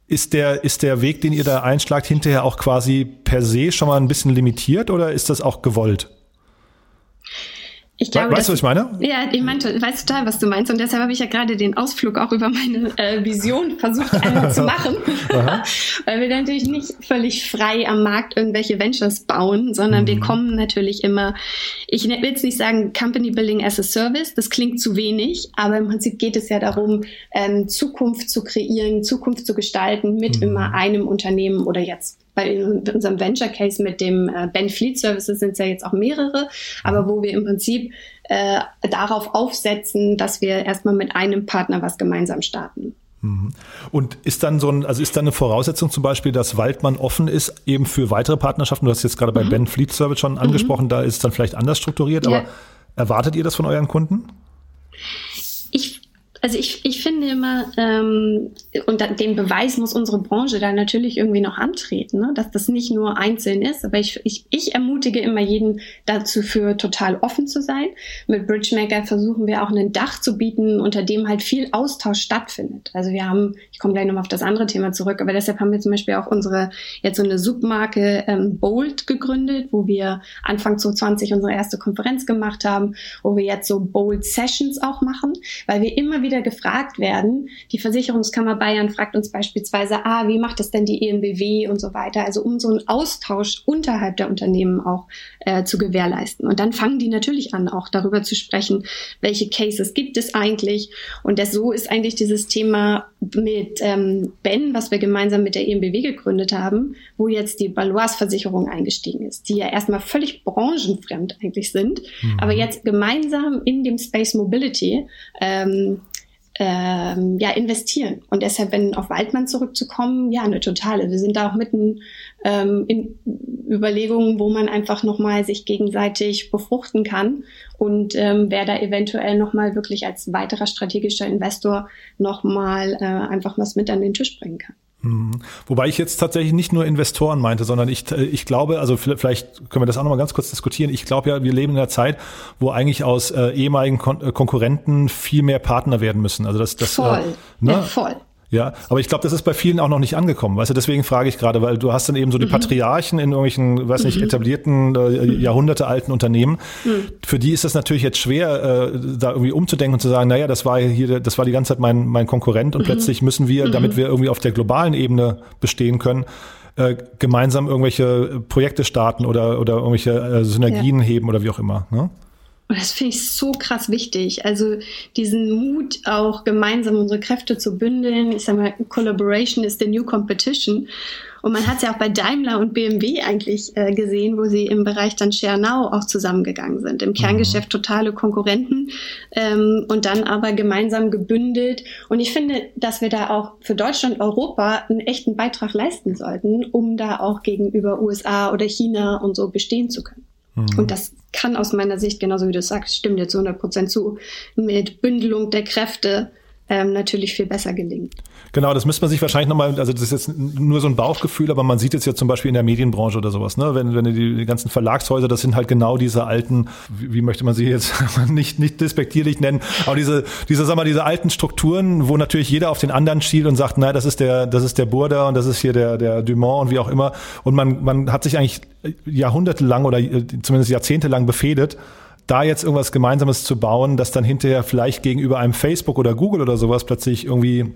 ist der, ist der Weg, den ihr da einschlagt, hinterher auch quasi per se schon mal ein bisschen limitiert oder ist das auch gewollt? Ich glaube, weißt du, was ich meine? Ja, ich meinte, ich weiß total, was du meinst. Und deshalb habe ich ja gerade den Ausflug auch über meine äh, Vision versucht <laughs> einmal zu machen. <laughs> Weil wir natürlich nicht völlig frei am Markt irgendwelche Ventures bauen, sondern mhm. wir kommen natürlich immer, ich will jetzt nicht sagen Company Building as a Service, das klingt zu wenig, aber im Prinzip geht es ja darum, ähm, Zukunft zu kreieren, Zukunft zu gestalten mit mhm. immer einem Unternehmen oder jetzt bei unserem Venture Case mit dem äh, Ben Fleet Services sind es ja jetzt auch mehrere, aber wo wir im Prinzip äh, darauf aufsetzen, dass wir erstmal mit einem Partner was gemeinsam starten. Mhm. Und ist dann so ein, also ist dann eine Voraussetzung zum Beispiel, dass Waldmann offen ist eben für weitere Partnerschaften? Du hast jetzt gerade bei mhm. Ben Fleet Service schon angesprochen, mhm. da ist es dann vielleicht anders strukturiert, aber ja. erwartet ihr das von euren Kunden? Ich Also ich, ich finde immer, ähm, und den Beweis muss unsere Branche da natürlich irgendwie noch antreten, ne? dass das nicht nur einzeln ist. Aber ich, ich, ich ermutige immer jeden dazu für total offen zu sein. Mit Bridgemaker versuchen wir auch ein Dach zu bieten, unter dem halt viel Austausch stattfindet. Also wir haben, ich komme gleich nochmal auf das andere Thema zurück, aber deshalb haben wir zum Beispiel auch unsere, jetzt so eine Submarke ähm, Bold gegründet, wo wir Anfang 2020 unsere erste Konferenz gemacht haben, wo wir jetzt so Bold Sessions auch machen, weil wir immer wieder gefragt werden. Die Versicherungskammer Bayern fragt uns beispielsweise, ah, wie macht das denn die EMBW und so weiter. Also um so einen Austausch unterhalb der Unternehmen auch äh, zu gewährleisten. Und dann fangen die natürlich an, auch darüber zu sprechen, welche Cases gibt es eigentlich. Und das, so ist eigentlich dieses Thema mit ähm, Ben, was wir gemeinsam mit der EMBW gegründet haben, wo jetzt die Balois-Versicherung eingestiegen ist, die ja erstmal völlig branchenfremd eigentlich sind, mhm. aber jetzt gemeinsam in dem Space Mobility ähm, ähm, ja, investieren. Und deshalb, wenn auf Waldmann zurückzukommen, ja, eine totale. Wir sind da auch mitten ähm, in Überlegungen, wo man einfach nochmal sich gegenseitig befruchten kann und ähm, wer da eventuell nochmal wirklich als weiterer strategischer Investor nochmal äh, einfach was mit an den Tisch bringen kann. Mhm. Wobei ich jetzt tatsächlich nicht nur Investoren meinte, sondern ich, äh, ich glaube, also vielleicht können wir das auch nochmal ganz kurz diskutieren. Ich glaube ja, wir leben in einer Zeit, wo eigentlich aus äh, ehemaligen Kon äh, Konkurrenten viel mehr Partner werden müssen. Also das, das voll, äh, ne? ja, voll. Ja, aber ich glaube, das ist bei vielen auch noch nicht angekommen. Weißt du, deswegen frage ich gerade, weil du hast dann eben so die mhm. Patriarchen in irgendwelchen, weiß nicht, mhm. etablierten, äh, jahrhundertealten Unternehmen. Mhm. Für die ist das natürlich jetzt schwer, äh, da irgendwie umzudenken und zu sagen, naja, das war hier, das war die ganze Zeit mein, mein Konkurrent und mhm. plötzlich müssen wir, damit mhm. wir irgendwie auf der globalen Ebene bestehen können, äh, gemeinsam irgendwelche Projekte starten oder, oder irgendwelche äh, Synergien ja. heben oder wie auch immer. Ne? Und das finde ich so krass wichtig. Also diesen Mut, auch gemeinsam unsere Kräfte zu bündeln. Ich sage mal, Collaboration is the new competition. Und man hat es ja auch bei Daimler und BMW eigentlich äh, gesehen, wo sie im Bereich dann ShareNow auch zusammengegangen sind. Im Kerngeschäft totale Konkurrenten ähm, und dann aber gemeinsam gebündelt. Und ich finde, dass wir da auch für Deutschland, Europa einen echten Beitrag leisten sollten, um da auch gegenüber USA oder China und so bestehen zu können. Mhm. Und das kann aus meiner Sicht, genauso wie du sagst, stimmt jetzt 100 Prozent zu, mit Bündelung der Kräfte ähm, natürlich viel besser gelingen. Genau, das müsste man sich wahrscheinlich nochmal, also das ist jetzt nur so ein Bauchgefühl, aber man sieht jetzt ja zum Beispiel in der Medienbranche oder sowas, ne? Wenn, wenn die, die ganzen Verlagshäuser, das sind halt genau diese alten, wie, wie möchte man sie jetzt <laughs> nicht, nicht despektierlich nennen, aber diese, diese, sag mal, diese alten Strukturen, wo natürlich jeder auf den anderen schielt und sagt, naja, das ist der, das ist der Burda und das ist hier der, der Dumont und wie auch immer. Und man, man hat sich eigentlich jahrhundertelang oder äh, zumindest jahrzehntelang befehdet, da jetzt irgendwas Gemeinsames zu bauen, das dann hinterher vielleicht gegenüber einem Facebook oder Google oder sowas plötzlich irgendwie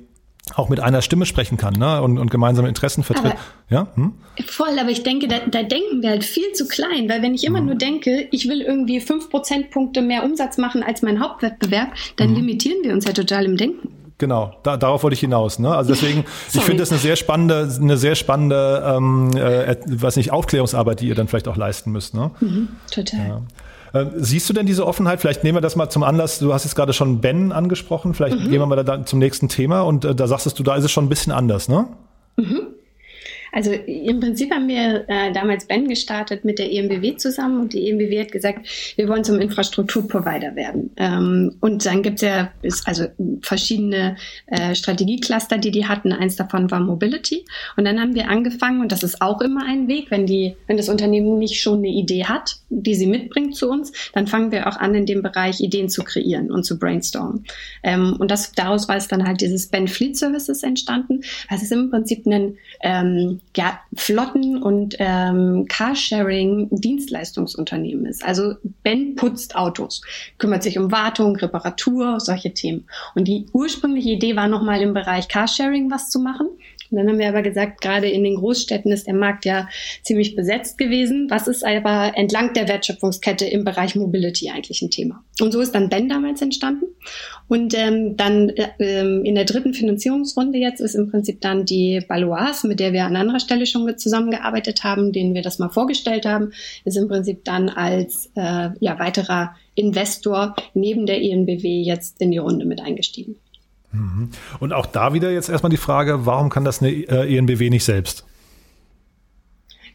auch mit einer Stimme sprechen kann ne? und, und gemeinsame Interessen vertritt. Aber, ja? Hm? Voll, aber ich denke, da, da denken wir halt viel zu klein, weil wenn ich immer hm. nur denke, ich will irgendwie fünf Prozentpunkte mehr Umsatz machen als mein Hauptwettbewerb, dann hm. limitieren wir uns ja total im Denken. Genau, da, darauf wollte ich hinaus. Ne? Also deswegen, <laughs> ich finde das eine sehr spannende, eine sehr spannende, ähm, äh, was nicht Aufklärungsarbeit, die ihr dann vielleicht auch leisten müsst. Ne? Mhm, total. Ja. Äh, siehst du denn diese Offenheit? Vielleicht nehmen wir das mal zum Anlass. Du hast jetzt gerade schon Ben angesprochen. Vielleicht mhm. gehen wir mal da zum nächsten Thema und äh, da sagst du, da ist es schon ein bisschen anders, ne? Mhm. Also im Prinzip haben wir äh, damals Ben gestartet mit der EMBW zusammen und die EMBW hat gesagt, wir wollen zum Infrastrukturprovider werden. Ähm, und dann gibt es ja ist also verschiedene äh, Strategiecluster, die die hatten. Eins davon war Mobility. Und dann haben wir angefangen, und das ist auch immer ein Weg, wenn die, wenn das Unternehmen nicht schon eine Idee hat, die sie mitbringt zu uns, dann fangen wir auch an, in dem Bereich Ideen zu kreieren und zu brainstormen. Ähm, und das, daraus war es dann halt dieses Ben Fleet Services entstanden. Das ist im Prinzip ein ähm, ja, Flotten- und ähm, Carsharing-Dienstleistungsunternehmen ist. Also Ben putzt Autos, kümmert sich um Wartung, Reparatur, solche Themen. Und die ursprüngliche Idee war nochmal im Bereich Carsharing was zu machen. Und dann haben wir aber gesagt, gerade in den Großstädten ist der Markt ja ziemlich besetzt gewesen. Was ist aber entlang der Wertschöpfungskette im Bereich Mobility eigentlich ein Thema? Und so ist dann Ben damals entstanden. Und ähm, dann äh, ähm, in der dritten Finanzierungsrunde jetzt ist im Prinzip dann die Balois, mit der wir an anderer Stelle schon zusammengearbeitet haben, denen wir das mal vorgestellt haben, ist im Prinzip dann als äh, ja, weiterer Investor neben der INBW jetzt in die Runde mit eingestiegen. Mhm. Und auch da wieder jetzt erstmal die Frage, warum kann das eine äh, ENBW nicht selbst?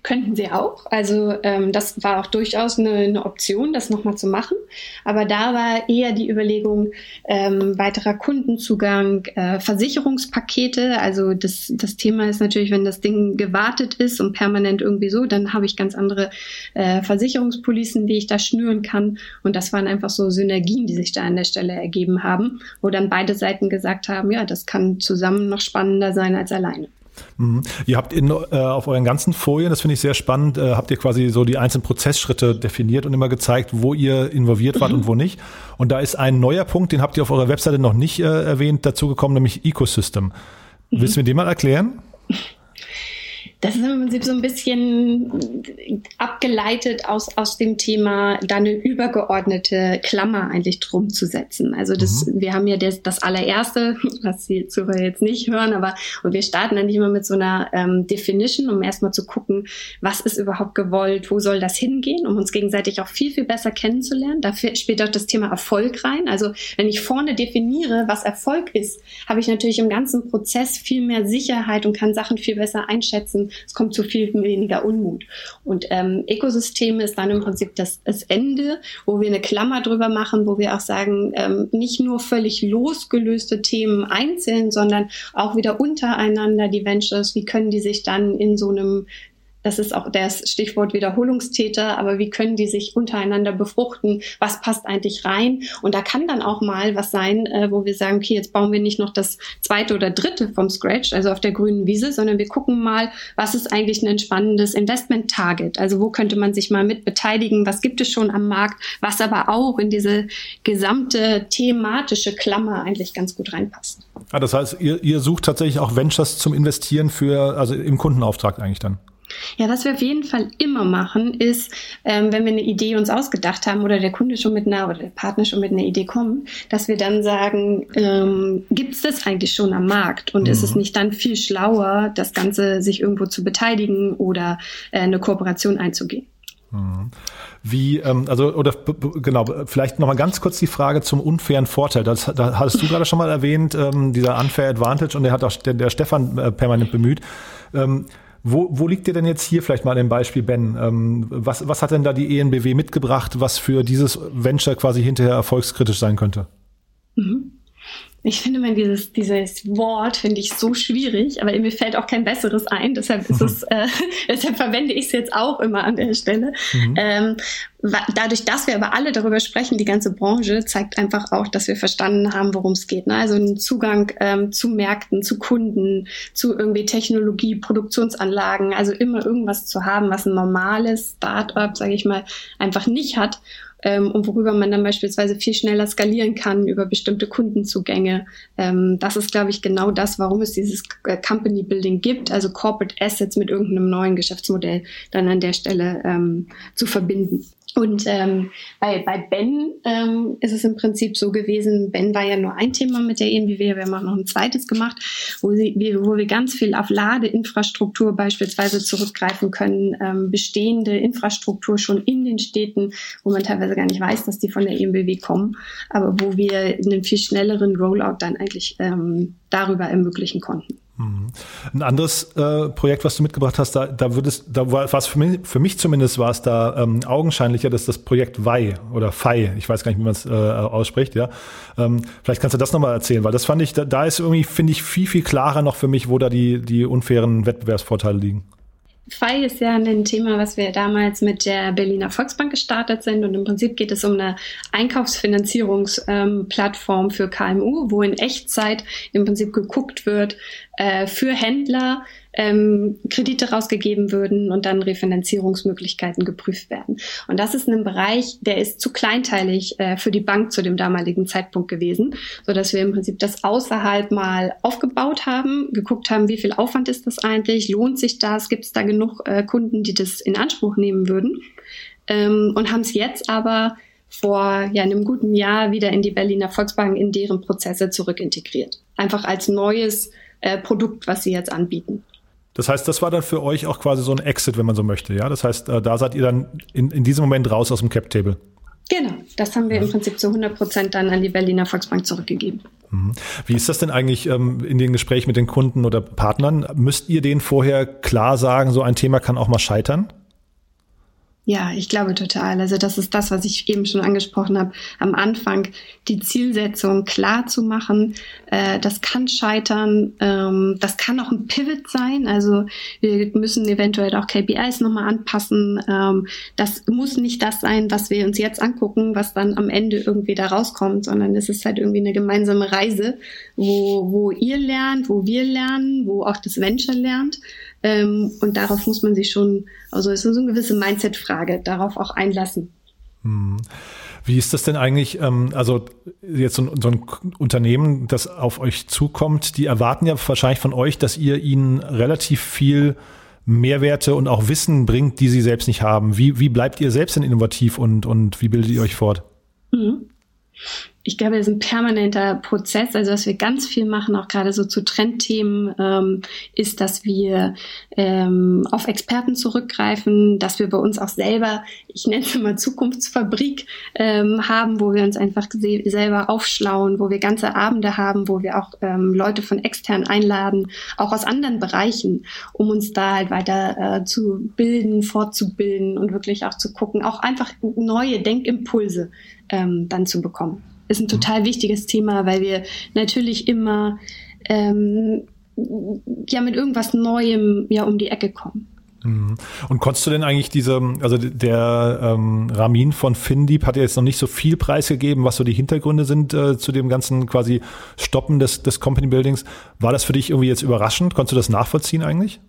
Könnten sie auch. Also ähm, das war auch durchaus eine, eine Option, das nochmal zu machen. Aber da war eher die Überlegung ähm, weiterer Kundenzugang, äh, Versicherungspakete. Also das, das Thema ist natürlich, wenn das Ding gewartet ist und permanent irgendwie so, dann habe ich ganz andere äh, Versicherungspolicen, die ich da schnüren kann. Und das waren einfach so Synergien, die sich da an der Stelle ergeben haben, wo dann beide Seiten gesagt haben, ja, das kann zusammen noch spannender sein als alleine. Mhm. Ihr habt in, äh, auf euren ganzen Folien, das finde ich sehr spannend, äh, habt ihr quasi so die einzelnen Prozessschritte definiert und immer gezeigt, wo ihr involviert wart mhm. und wo nicht. Und da ist ein neuer Punkt, den habt ihr auf eurer Webseite noch nicht äh, erwähnt, dazugekommen, nämlich Ecosystem. Mhm. Willst du mir den mal erklären? <laughs> Das ist im Prinzip so ein bisschen abgeleitet aus, aus dem Thema, da eine übergeordnete Klammer eigentlich drum zu setzen. Also das, mhm. wir haben ja das, das allererste, was Sie Zuhörer jetzt nicht hören, aber und wir starten eigentlich immer mit so einer ähm, Definition, um erstmal zu gucken, was ist überhaupt gewollt, wo soll das hingehen, um uns gegenseitig auch viel, viel besser kennenzulernen. Dafür spielt auch das Thema Erfolg rein. Also wenn ich vorne definiere, was Erfolg ist, habe ich natürlich im ganzen Prozess viel mehr Sicherheit und kann Sachen viel besser einschätzen es kommt zu viel weniger Unmut. Und ähm, Ökosysteme ist dann im Prinzip das, das Ende, wo wir eine Klammer drüber machen, wo wir auch sagen, ähm, nicht nur völlig losgelöste Themen einzeln, sondern auch wieder untereinander die Ventures, wie können die sich dann in so einem das ist auch das Stichwort Wiederholungstäter, aber wie können die sich untereinander befruchten? Was passt eigentlich rein? Und da kann dann auch mal was sein, äh, wo wir sagen, okay, jetzt bauen wir nicht noch das zweite oder dritte vom Scratch, also auf der grünen Wiese, sondern wir gucken mal, was ist eigentlich ein entspannendes Investment-Target? Also wo könnte man sich mal mit beteiligen? Was gibt es schon am Markt? Was aber auch in diese gesamte thematische Klammer eigentlich ganz gut reinpasst. Ah, das heißt, ihr, ihr sucht tatsächlich auch Ventures zum Investieren für, also im Kundenauftrag eigentlich dann? Ja, was wir auf jeden Fall immer machen, ist, ähm, wenn wir eine Idee uns ausgedacht haben oder der Kunde schon mit einer oder der Partner schon mit einer Idee kommt, dass wir dann sagen, ähm, gibt es das eigentlich schon am Markt und mhm. ist es mhm. nicht dann viel schlauer, das Ganze sich irgendwo zu beteiligen oder äh, eine Kooperation einzugehen? Mhm. Wie, ähm, also, oder genau, vielleicht nochmal ganz kurz die Frage zum unfairen Vorteil. Das, da hattest du gerade schon mal erwähnt, ähm, dieser Unfair Advantage und der hat auch der, der Stefan äh, permanent bemüht. Ähm, wo, wo liegt ihr denn jetzt hier vielleicht mal im Beispiel, Ben? Ähm, was, was hat denn da die ENBW mitgebracht, was für dieses Venture quasi hinterher erfolgskritisch sein könnte? Mhm. Ich finde man dieses, dieses Wort finde ich so schwierig, aber mir fällt auch kein besseres ein. Deshalb ist es, <laughs> äh, <laughs> deshalb verwende ich es jetzt auch immer an der Stelle. Mhm. Ähm, dadurch, dass wir aber alle darüber sprechen, die ganze Branche zeigt einfach auch, dass wir verstanden haben, worum es geht. Ne? Also ein Zugang ähm, zu Märkten, zu Kunden, zu irgendwie Technologie, Produktionsanlagen, also immer irgendwas zu haben, was ein normales Startup, sage ich mal, einfach nicht hat ähm, und worüber man dann beispielsweise viel schneller skalieren kann über bestimmte Kundenzugänge. Ähm, das ist, glaube ich, genau das, warum es dieses äh, Company Building gibt, also Corporate Assets mit irgendeinem neuen Geschäftsmodell dann an der Stelle ähm, zu verbinden. Und ähm, bei, bei Ben ähm, ist es im Prinzip so gewesen, Ben war ja nur ein Thema mit der ENBW, wir haben auch noch ein zweites gemacht, wo, sie, wo wir ganz viel auf Ladeinfrastruktur beispielsweise zurückgreifen können, ähm, bestehende Infrastruktur schon in den Städten, wo man teilweise gar nicht weiß, dass die von der ENBW kommen, aber wo wir einen viel schnelleren Rollout dann eigentlich ähm, darüber ermöglichen konnten. Ein anderes äh, Projekt, was du mitgebracht hast, da, da würdest, da war es für mich, für mich zumindest war es da ähm, augenscheinlicher, dass das Projekt WAI oder FAI, ich weiß gar nicht, wie man es äh, ausspricht, ja. Ähm, vielleicht kannst du das nochmal erzählen, weil das fand ich, da, da ist irgendwie, finde ich, viel, viel klarer noch für mich, wo da die, die unfairen Wettbewerbsvorteile liegen. FI ist ja ein Thema, was wir damals mit der Berliner Volksbank gestartet sind. Und im Prinzip geht es um eine Einkaufsfinanzierungsplattform ähm, für KMU, wo in Echtzeit im Prinzip geguckt wird äh, für Händler, ähm, Kredite rausgegeben würden und dann Refinanzierungsmöglichkeiten geprüft werden. Und das ist ein Bereich, der ist zu kleinteilig äh, für die Bank zu dem damaligen Zeitpunkt gewesen, so dass wir im Prinzip das außerhalb mal aufgebaut haben, geguckt haben, wie viel Aufwand ist das eigentlich, lohnt sich das, gibt es da genug äh, Kunden, die das in Anspruch nehmen würden ähm, und haben es jetzt aber vor ja, einem guten Jahr wieder in die Berliner Volksbank in deren Prozesse zurückintegriert. Einfach als neues äh, Produkt, was sie jetzt anbieten. Das heißt, das war dann für euch auch quasi so ein Exit, wenn man so möchte, ja? Das heißt, äh, da seid ihr dann in, in diesem Moment raus aus dem Cap-Table. Genau, das haben wir im Prinzip zu 100 Prozent dann an die Berliner Volksbank zurückgegeben. Mhm. Wie ist das denn eigentlich ähm, in den Gesprächen mit den Kunden oder Partnern? Müsst ihr denen vorher klar sagen, so ein Thema kann auch mal scheitern? Ja, ich glaube total. Also das ist das, was ich eben schon angesprochen habe. Am Anfang die Zielsetzung klar zu machen. Äh, das kann scheitern. Ähm, das kann auch ein Pivot sein. Also wir müssen eventuell auch KPIs nochmal anpassen. Ähm, das muss nicht das sein, was wir uns jetzt angucken, was dann am Ende irgendwie da rauskommt, sondern es ist halt irgendwie eine gemeinsame Reise, wo, wo ihr lernt, wo wir lernen, wo auch das Venture lernt. Ähm, und darauf muss man sich schon, also es ist so eine gewisse Mindset-Frage, darauf auch einlassen. Hm. Wie ist das denn eigentlich? Ähm, also jetzt so ein, so ein, Unternehmen, das auf euch zukommt, die erwarten ja wahrscheinlich von euch, dass ihr ihnen relativ viel Mehrwerte und auch Wissen bringt, die sie selbst nicht haben. Wie, wie bleibt ihr selbst denn innovativ und, und wie bildet ihr euch fort? Mhm ich glaube, das ist ein permanenter Prozess. Also, was wir ganz viel machen, auch gerade so zu Trendthemen, ähm, ist, dass wir ähm, auf Experten zurückgreifen, dass wir bei uns auch selber, ich nenne es immer Zukunftsfabrik, ähm, haben, wo wir uns einfach selber aufschlauen, wo wir ganze Abende haben, wo wir auch ähm, Leute von extern einladen, auch aus anderen Bereichen, um uns da halt weiter äh, zu bilden, fortzubilden und wirklich auch zu gucken, auch einfach neue Denkimpulse ähm, dann zu bekommen ist ein total wichtiges Thema, weil wir natürlich immer ähm, ja mit irgendwas Neuem ja um die Ecke kommen. Mhm. Und konntest du denn eigentlich diese, also der ähm, Ramin von Findeep hat ja jetzt noch nicht so viel preisgegeben, was so die Hintergründe sind äh, zu dem ganzen quasi Stoppen des, des Company Buildings. War das für dich irgendwie jetzt überraschend? Konntest du das nachvollziehen eigentlich?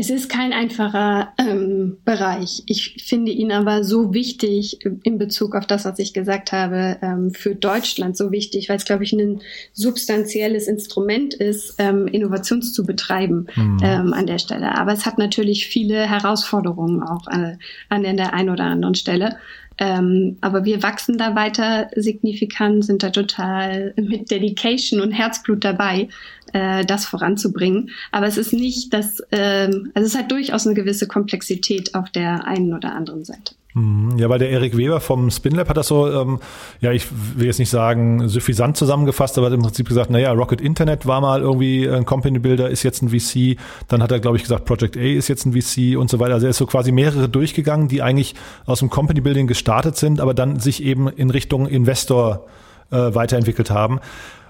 Es ist kein einfacher ähm, Bereich. Ich finde ihn aber so wichtig in Bezug auf das, was ich gesagt habe, ähm, für Deutschland so wichtig, weil es, glaube ich, ein substanzielles Instrument ist, ähm, Innovation zu betreiben mhm. ähm, an der Stelle. Aber es hat natürlich viele Herausforderungen auch an, an der einen oder anderen Stelle. Ähm, aber wir wachsen da weiter signifikant, sind da total mit Dedication und Herzblut dabei, äh, das voranzubringen. Aber es ist nicht das, ähm, also es hat durchaus eine gewisse Komplexität auf der einen oder anderen Seite. Mhm. Ja, weil der Erik Weber vom SpinLab hat das so, ähm, ja, ich will jetzt nicht sagen suffisant zusammengefasst, aber hat im Prinzip gesagt, naja, Rocket Internet war mal irgendwie ein Company Builder, ist jetzt ein VC. Dann hat er, glaube ich, gesagt, Project A ist jetzt ein VC und so weiter. Also er ist so quasi mehrere durchgegangen, die eigentlich aus dem Company Building gestartet sind, aber dann sich eben in Richtung Investor äh, weiterentwickelt haben.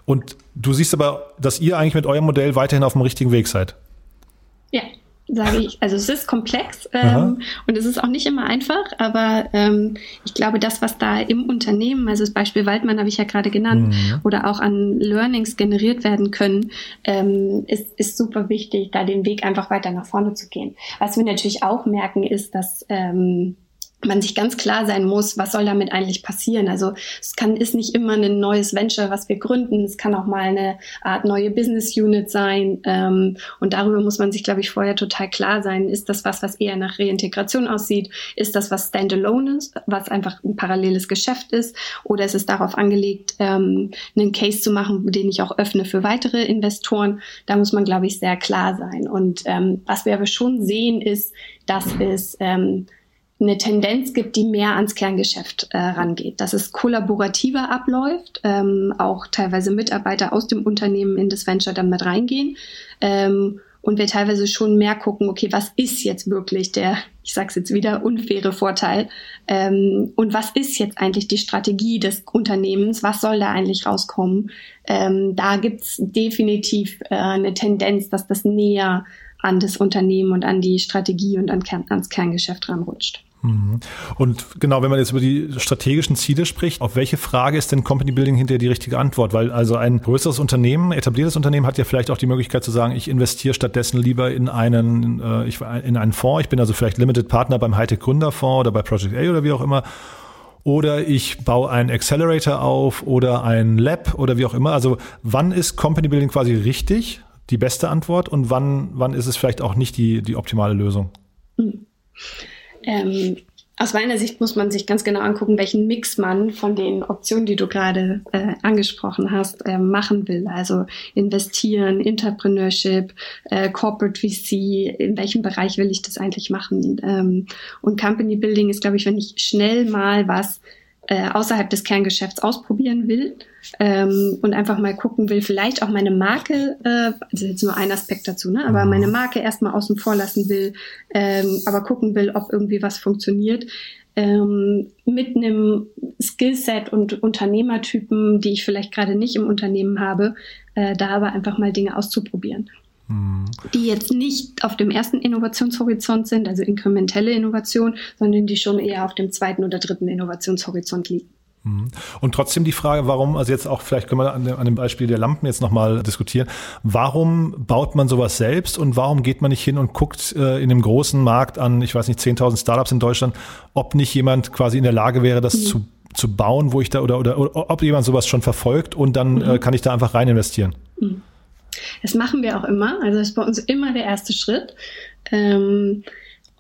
Und du siehst aber, dass ihr eigentlich mit eurem Modell weiterhin auf dem richtigen Weg seid. Ja, sage ich. Also es ist komplex ähm, und es ist auch nicht immer einfach, aber ähm, ich glaube, das, was da im Unternehmen, also das Beispiel Waldmann habe ich ja gerade genannt, mhm. oder auch an Learnings generiert werden können, ähm, ist, ist super wichtig, da den Weg einfach weiter nach vorne zu gehen. Was wir natürlich auch merken, ist, dass ähm, man sich ganz klar sein muss, was soll damit eigentlich passieren. Also es kann, ist nicht immer ein neues Venture, was wir gründen. Es kann auch mal eine Art neue Business Unit sein. Ähm, und darüber muss man sich, glaube ich, vorher total klar sein. Ist das was, was eher nach Reintegration aussieht? Ist das was Standalone ist, was einfach ein paralleles Geschäft ist? Oder ist es darauf angelegt, ähm, einen Case zu machen, den ich auch öffne für weitere Investoren? Da muss man, glaube ich, sehr klar sein. Und ähm, was wir aber schon sehen, ist, dass es ähm, eine Tendenz gibt, die mehr ans Kerngeschäft äh, rangeht, dass es kollaborativer abläuft, ähm, auch teilweise Mitarbeiter aus dem Unternehmen in das Venture dann mit reingehen ähm, und wir teilweise schon mehr gucken, okay, was ist jetzt wirklich der, ich sage es jetzt wieder, unfaire Vorteil ähm, und was ist jetzt eigentlich die Strategie des Unternehmens, was soll da eigentlich rauskommen? Ähm, da gibt's definitiv äh, eine Tendenz, dass das näher an das Unternehmen und an die Strategie und an, ans Kerngeschäft ranrutscht. Mhm. Und genau, wenn man jetzt über die strategischen Ziele spricht, auf welche Frage ist denn Company Building hinterher die richtige Antwort? Weil also ein größeres Unternehmen, etabliertes Unternehmen hat ja vielleicht auch die Möglichkeit zu sagen, ich investiere stattdessen lieber in einen, äh, in einen Fonds. Ich bin also vielleicht Limited Partner beim Hightech Gründerfonds oder bei Project A oder wie auch immer. Oder ich baue einen Accelerator auf oder ein Lab oder wie auch immer. Also wann ist Company Building quasi richtig, die beste Antwort und wann, wann ist es vielleicht auch nicht die, die optimale Lösung? Mhm. Ähm, aus meiner Sicht muss man sich ganz genau angucken, welchen Mix man von den Optionen, die du gerade äh, angesprochen hast, äh, machen will. Also investieren, Entrepreneurship, äh, Corporate VC, in welchem Bereich will ich das eigentlich machen? Ähm, und Company Building ist, glaube ich, wenn ich schnell mal was äh, außerhalb des Kerngeschäfts ausprobieren will ähm, und einfach mal gucken will, vielleicht auch meine Marke, äh, also jetzt nur ein Aspekt dazu, ne, aber mhm. meine Marke erstmal außen vor lassen will, ähm, aber gucken will, ob irgendwie was funktioniert. Ähm, mit einem Skillset und Unternehmertypen, die ich vielleicht gerade nicht im Unternehmen habe, äh, da aber einfach mal Dinge auszuprobieren die jetzt nicht auf dem ersten Innovationshorizont sind, also inkrementelle Innovation, sondern die schon eher auf dem zweiten oder dritten Innovationshorizont liegen. Mhm. Und trotzdem die Frage, warum, also jetzt auch, vielleicht können wir an dem, an dem Beispiel der Lampen jetzt nochmal diskutieren, warum baut man sowas selbst und warum geht man nicht hin und guckt äh, in dem großen Markt an, ich weiß nicht, 10.000 Startups in Deutschland, ob nicht jemand quasi in der Lage wäre, das mhm. zu, zu bauen, wo ich da, oder, oder, oder ob jemand sowas schon verfolgt und dann mhm. äh, kann ich da einfach rein investieren. Mhm. Das machen wir auch immer. Also das ist bei uns immer der erste Schritt. Ähm,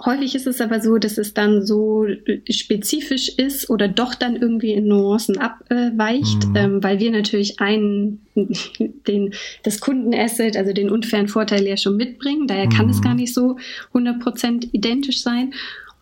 häufig ist es aber so, dass es dann so spezifisch ist oder doch dann irgendwie in Nuancen abweicht, mhm. ähm, weil wir natürlich einen, <laughs> den, das Kundenasset, also den unfairen Vorteil ja schon mitbringen. Daher mhm. kann es mhm. gar nicht so 100% identisch sein.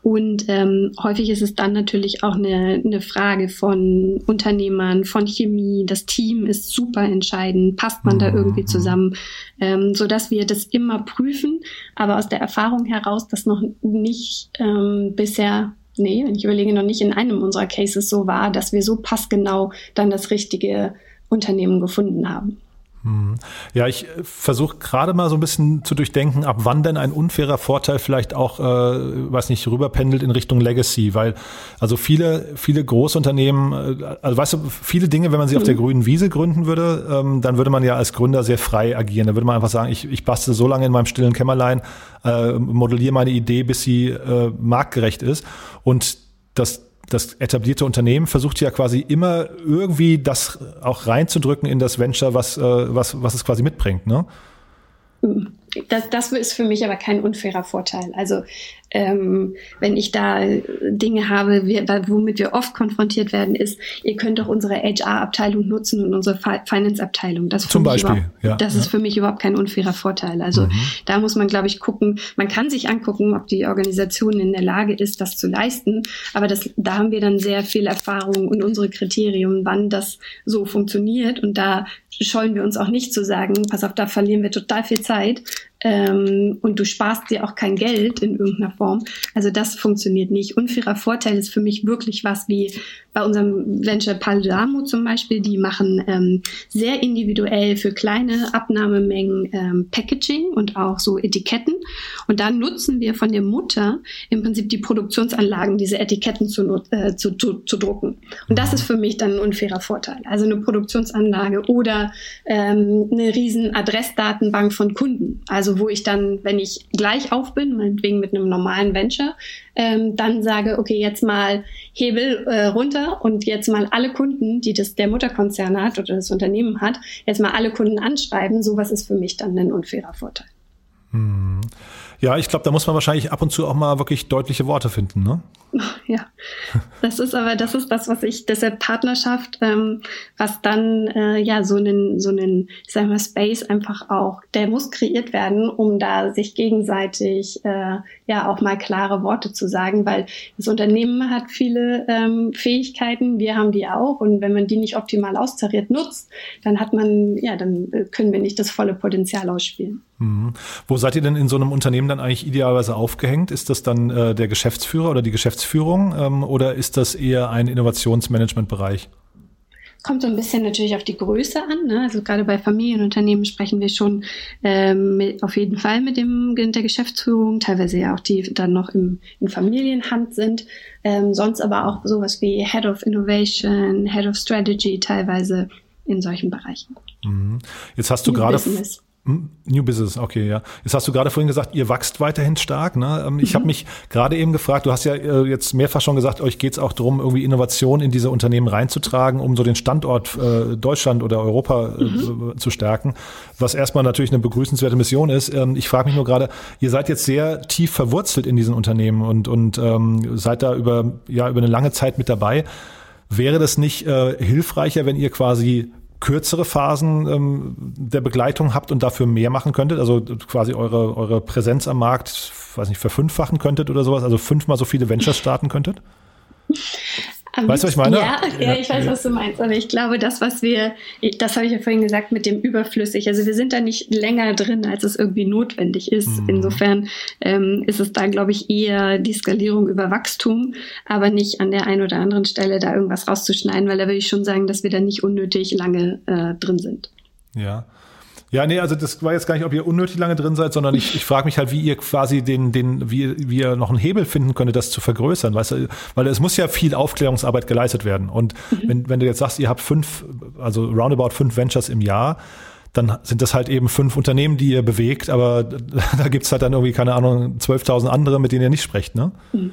Und ähm, häufig ist es dann natürlich auch eine, eine Frage von Unternehmern, von Chemie. Das Team ist super entscheidend. Passt man da irgendwie mhm. zusammen? Ähm, so dass wir das immer prüfen, aber aus der Erfahrung heraus, dass noch nicht ähm, bisher nee, wenn ich überlege, noch nicht in einem unserer Cases so war, dass wir so passgenau dann das richtige Unternehmen gefunden haben. Hm. Ja, ich äh, versuche gerade mal so ein bisschen zu durchdenken, ab wann denn ein unfairer Vorteil vielleicht auch, äh, weiß nicht, rüberpendelt in Richtung Legacy, weil also viele, viele Großunternehmen, äh, also weißt du, viele Dinge, wenn man sie mhm. auf der mhm. grünen Wiese gründen würde, ähm, dann würde man ja als Gründer sehr frei agieren. Da würde man einfach sagen, ich, ich bastel so lange in meinem stillen Kämmerlein, äh, modelliere meine Idee, bis sie äh, marktgerecht ist und das das etablierte Unternehmen versucht ja quasi immer irgendwie das auch reinzudrücken in das Venture, was, äh, was, was es quasi mitbringt, ne? Das, das ist für mich aber kein unfairer Vorteil. Also ähm, wenn ich da Dinge habe, womit wir oft konfrontiert werden, ist, ihr könnt doch unsere HR-Abteilung nutzen und unsere Finance-Abteilung. Das, Zum Beispiel, ja, das ja. ist für mich überhaupt kein unfairer Vorteil. Also mhm. da muss man, glaube ich, gucken. Man kann sich angucken, ob die Organisation in der Lage ist, das zu leisten. Aber das, da haben wir dann sehr viel Erfahrung und unsere Kriterien, wann das so funktioniert. Und da scheuen wir uns auch nicht zu sagen, pass auf, da verlieren wir total viel Zeit ähm, und du sparst dir auch kein Geld in irgendeiner Form. Also das funktioniert nicht. Unfairer Vorteil ist für mich wirklich was wie bei unserem Venture Paludamo zum Beispiel, die machen ähm, sehr individuell für kleine Abnahmemengen ähm, Packaging und auch so Etiketten. Und dann nutzen wir von der Mutter im Prinzip die Produktionsanlagen, diese Etiketten zu, äh, zu, zu, zu drucken. Und das ist für mich dann ein unfairer Vorteil. Also eine Produktionsanlage oder ähm, eine riesen Adressdatenbank von Kunden. Also wo ich dann, wenn ich gleich auf bin, meinetwegen mit einem normalen Venture, ähm, dann sage, okay, jetzt mal Hebel äh, runter und jetzt mal alle Kunden, die das der Mutterkonzern hat oder das Unternehmen hat, jetzt mal alle Kunden anschreiben. Sowas ist für mich dann ein unfairer Vorteil. Hm. Ja, ich glaube, da muss man wahrscheinlich ab und zu auch mal wirklich deutliche Worte finden, ne? <laughs> Ja, das ist aber das ist das, was ich deshalb Partnerschaft, ähm, was dann äh, ja so einen so einen, ich sag mal Space einfach auch, der muss kreiert werden, um da sich gegenseitig äh, ja auch mal klare Worte zu sagen, weil das Unternehmen hat viele ähm, Fähigkeiten, wir haben die auch und wenn man die nicht optimal austariert nutzt, dann hat man ja, dann äh, können wir nicht das volle Potenzial ausspielen. Mhm. Wo seid ihr denn in so einem Unternehmen dann eigentlich idealerweise aufgehängt? Ist das dann äh, der Geschäftsführer oder die Geschäftsführung ähm, oder ist das eher ein Innovationsmanagementbereich? Kommt so ein bisschen natürlich auf die Größe an. Ne? Also gerade bei Familienunternehmen sprechen wir schon ähm, mit, auf jeden Fall mit dem der Geschäftsführung, teilweise ja auch die dann noch im, in Familienhand sind. Ähm, sonst aber auch sowas wie Head of Innovation, Head of Strategy teilweise in solchen Bereichen. Mhm. Jetzt hast du gerade Hm, New Business, okay, ja. Jetzt hast du gerade vorhin gesagt, ihr wächst weiterhin stark. Ne? Ähm, ich mhm. habe mich gerade eben gefragt, du hast ja äh, jetzt mehrfach schon gesagt, euch geht es auch darum, irgendwie Innovation in diese Unternehmen reinzutragen, um so den Standort äh, Deutschland oder Europa äh, mhm. zu stärken, was erstmal natürlich eine begrüßenswerte Mission ist. Ähm, ich frage mich nur gerade, ihr seid jetzt sehr tief verwurzelt in diesen Unternehmen und, und ähm, seid da über, ja, über eine lange Zeit mit dabei. Wäre das nicht äh, hilfreicher, wenn ihr quasi kürzere Phasen ähm, der Begleitung habt und dafür mehr machen könntet, also quasi eure, eure Präsenz am Markt, weiß nicht, verfünffachen könntet oder sowas, also fünfmal so viele Ventures starten könntet? Weißt du, was ich meine? Ja, ja, ich weiß, was du meinst. Aber ich glaube, das, was wir, das habe ich ja vorhin gesagt, mit dem überflüssig. Also wir sind da nicht länger drin, als es irgendwie notwendig ist. Mhm. Insofern ähm, ist es da, glaube ich, eher die Skalierung über Wachstum, aber nicht an der einen oder anderen Stelle da irgendwas rauszuschneiden, weil da würde ich schon sagen, dass wir da nicht unnötig lange äh, drin sind. Ja. Ja, nee, also das war jetzt gar nicht, ob ihr unnötig lange drin seid, sondern ich, ich frage mich halt, wie ihr quasi den, den, wie, wie ihr noch einen Hebel finden könntet, das zu vergrößern, weißt du, weil es muss ja viel Aufklärungsarbeit geleistet werden. Und mhm. wenn, wenn du jetzt sagst, ihr habt fünf, also roundabout fünf Ventures im Jahr, dann sind das halt eben fünf Unternehmen, die ihr bewegt, aber <laughs> da gibt's halt dann irgendwie, keine Ahnung, 12.000 andere, mit denen ihr nicht sprecht, ne? Mhm.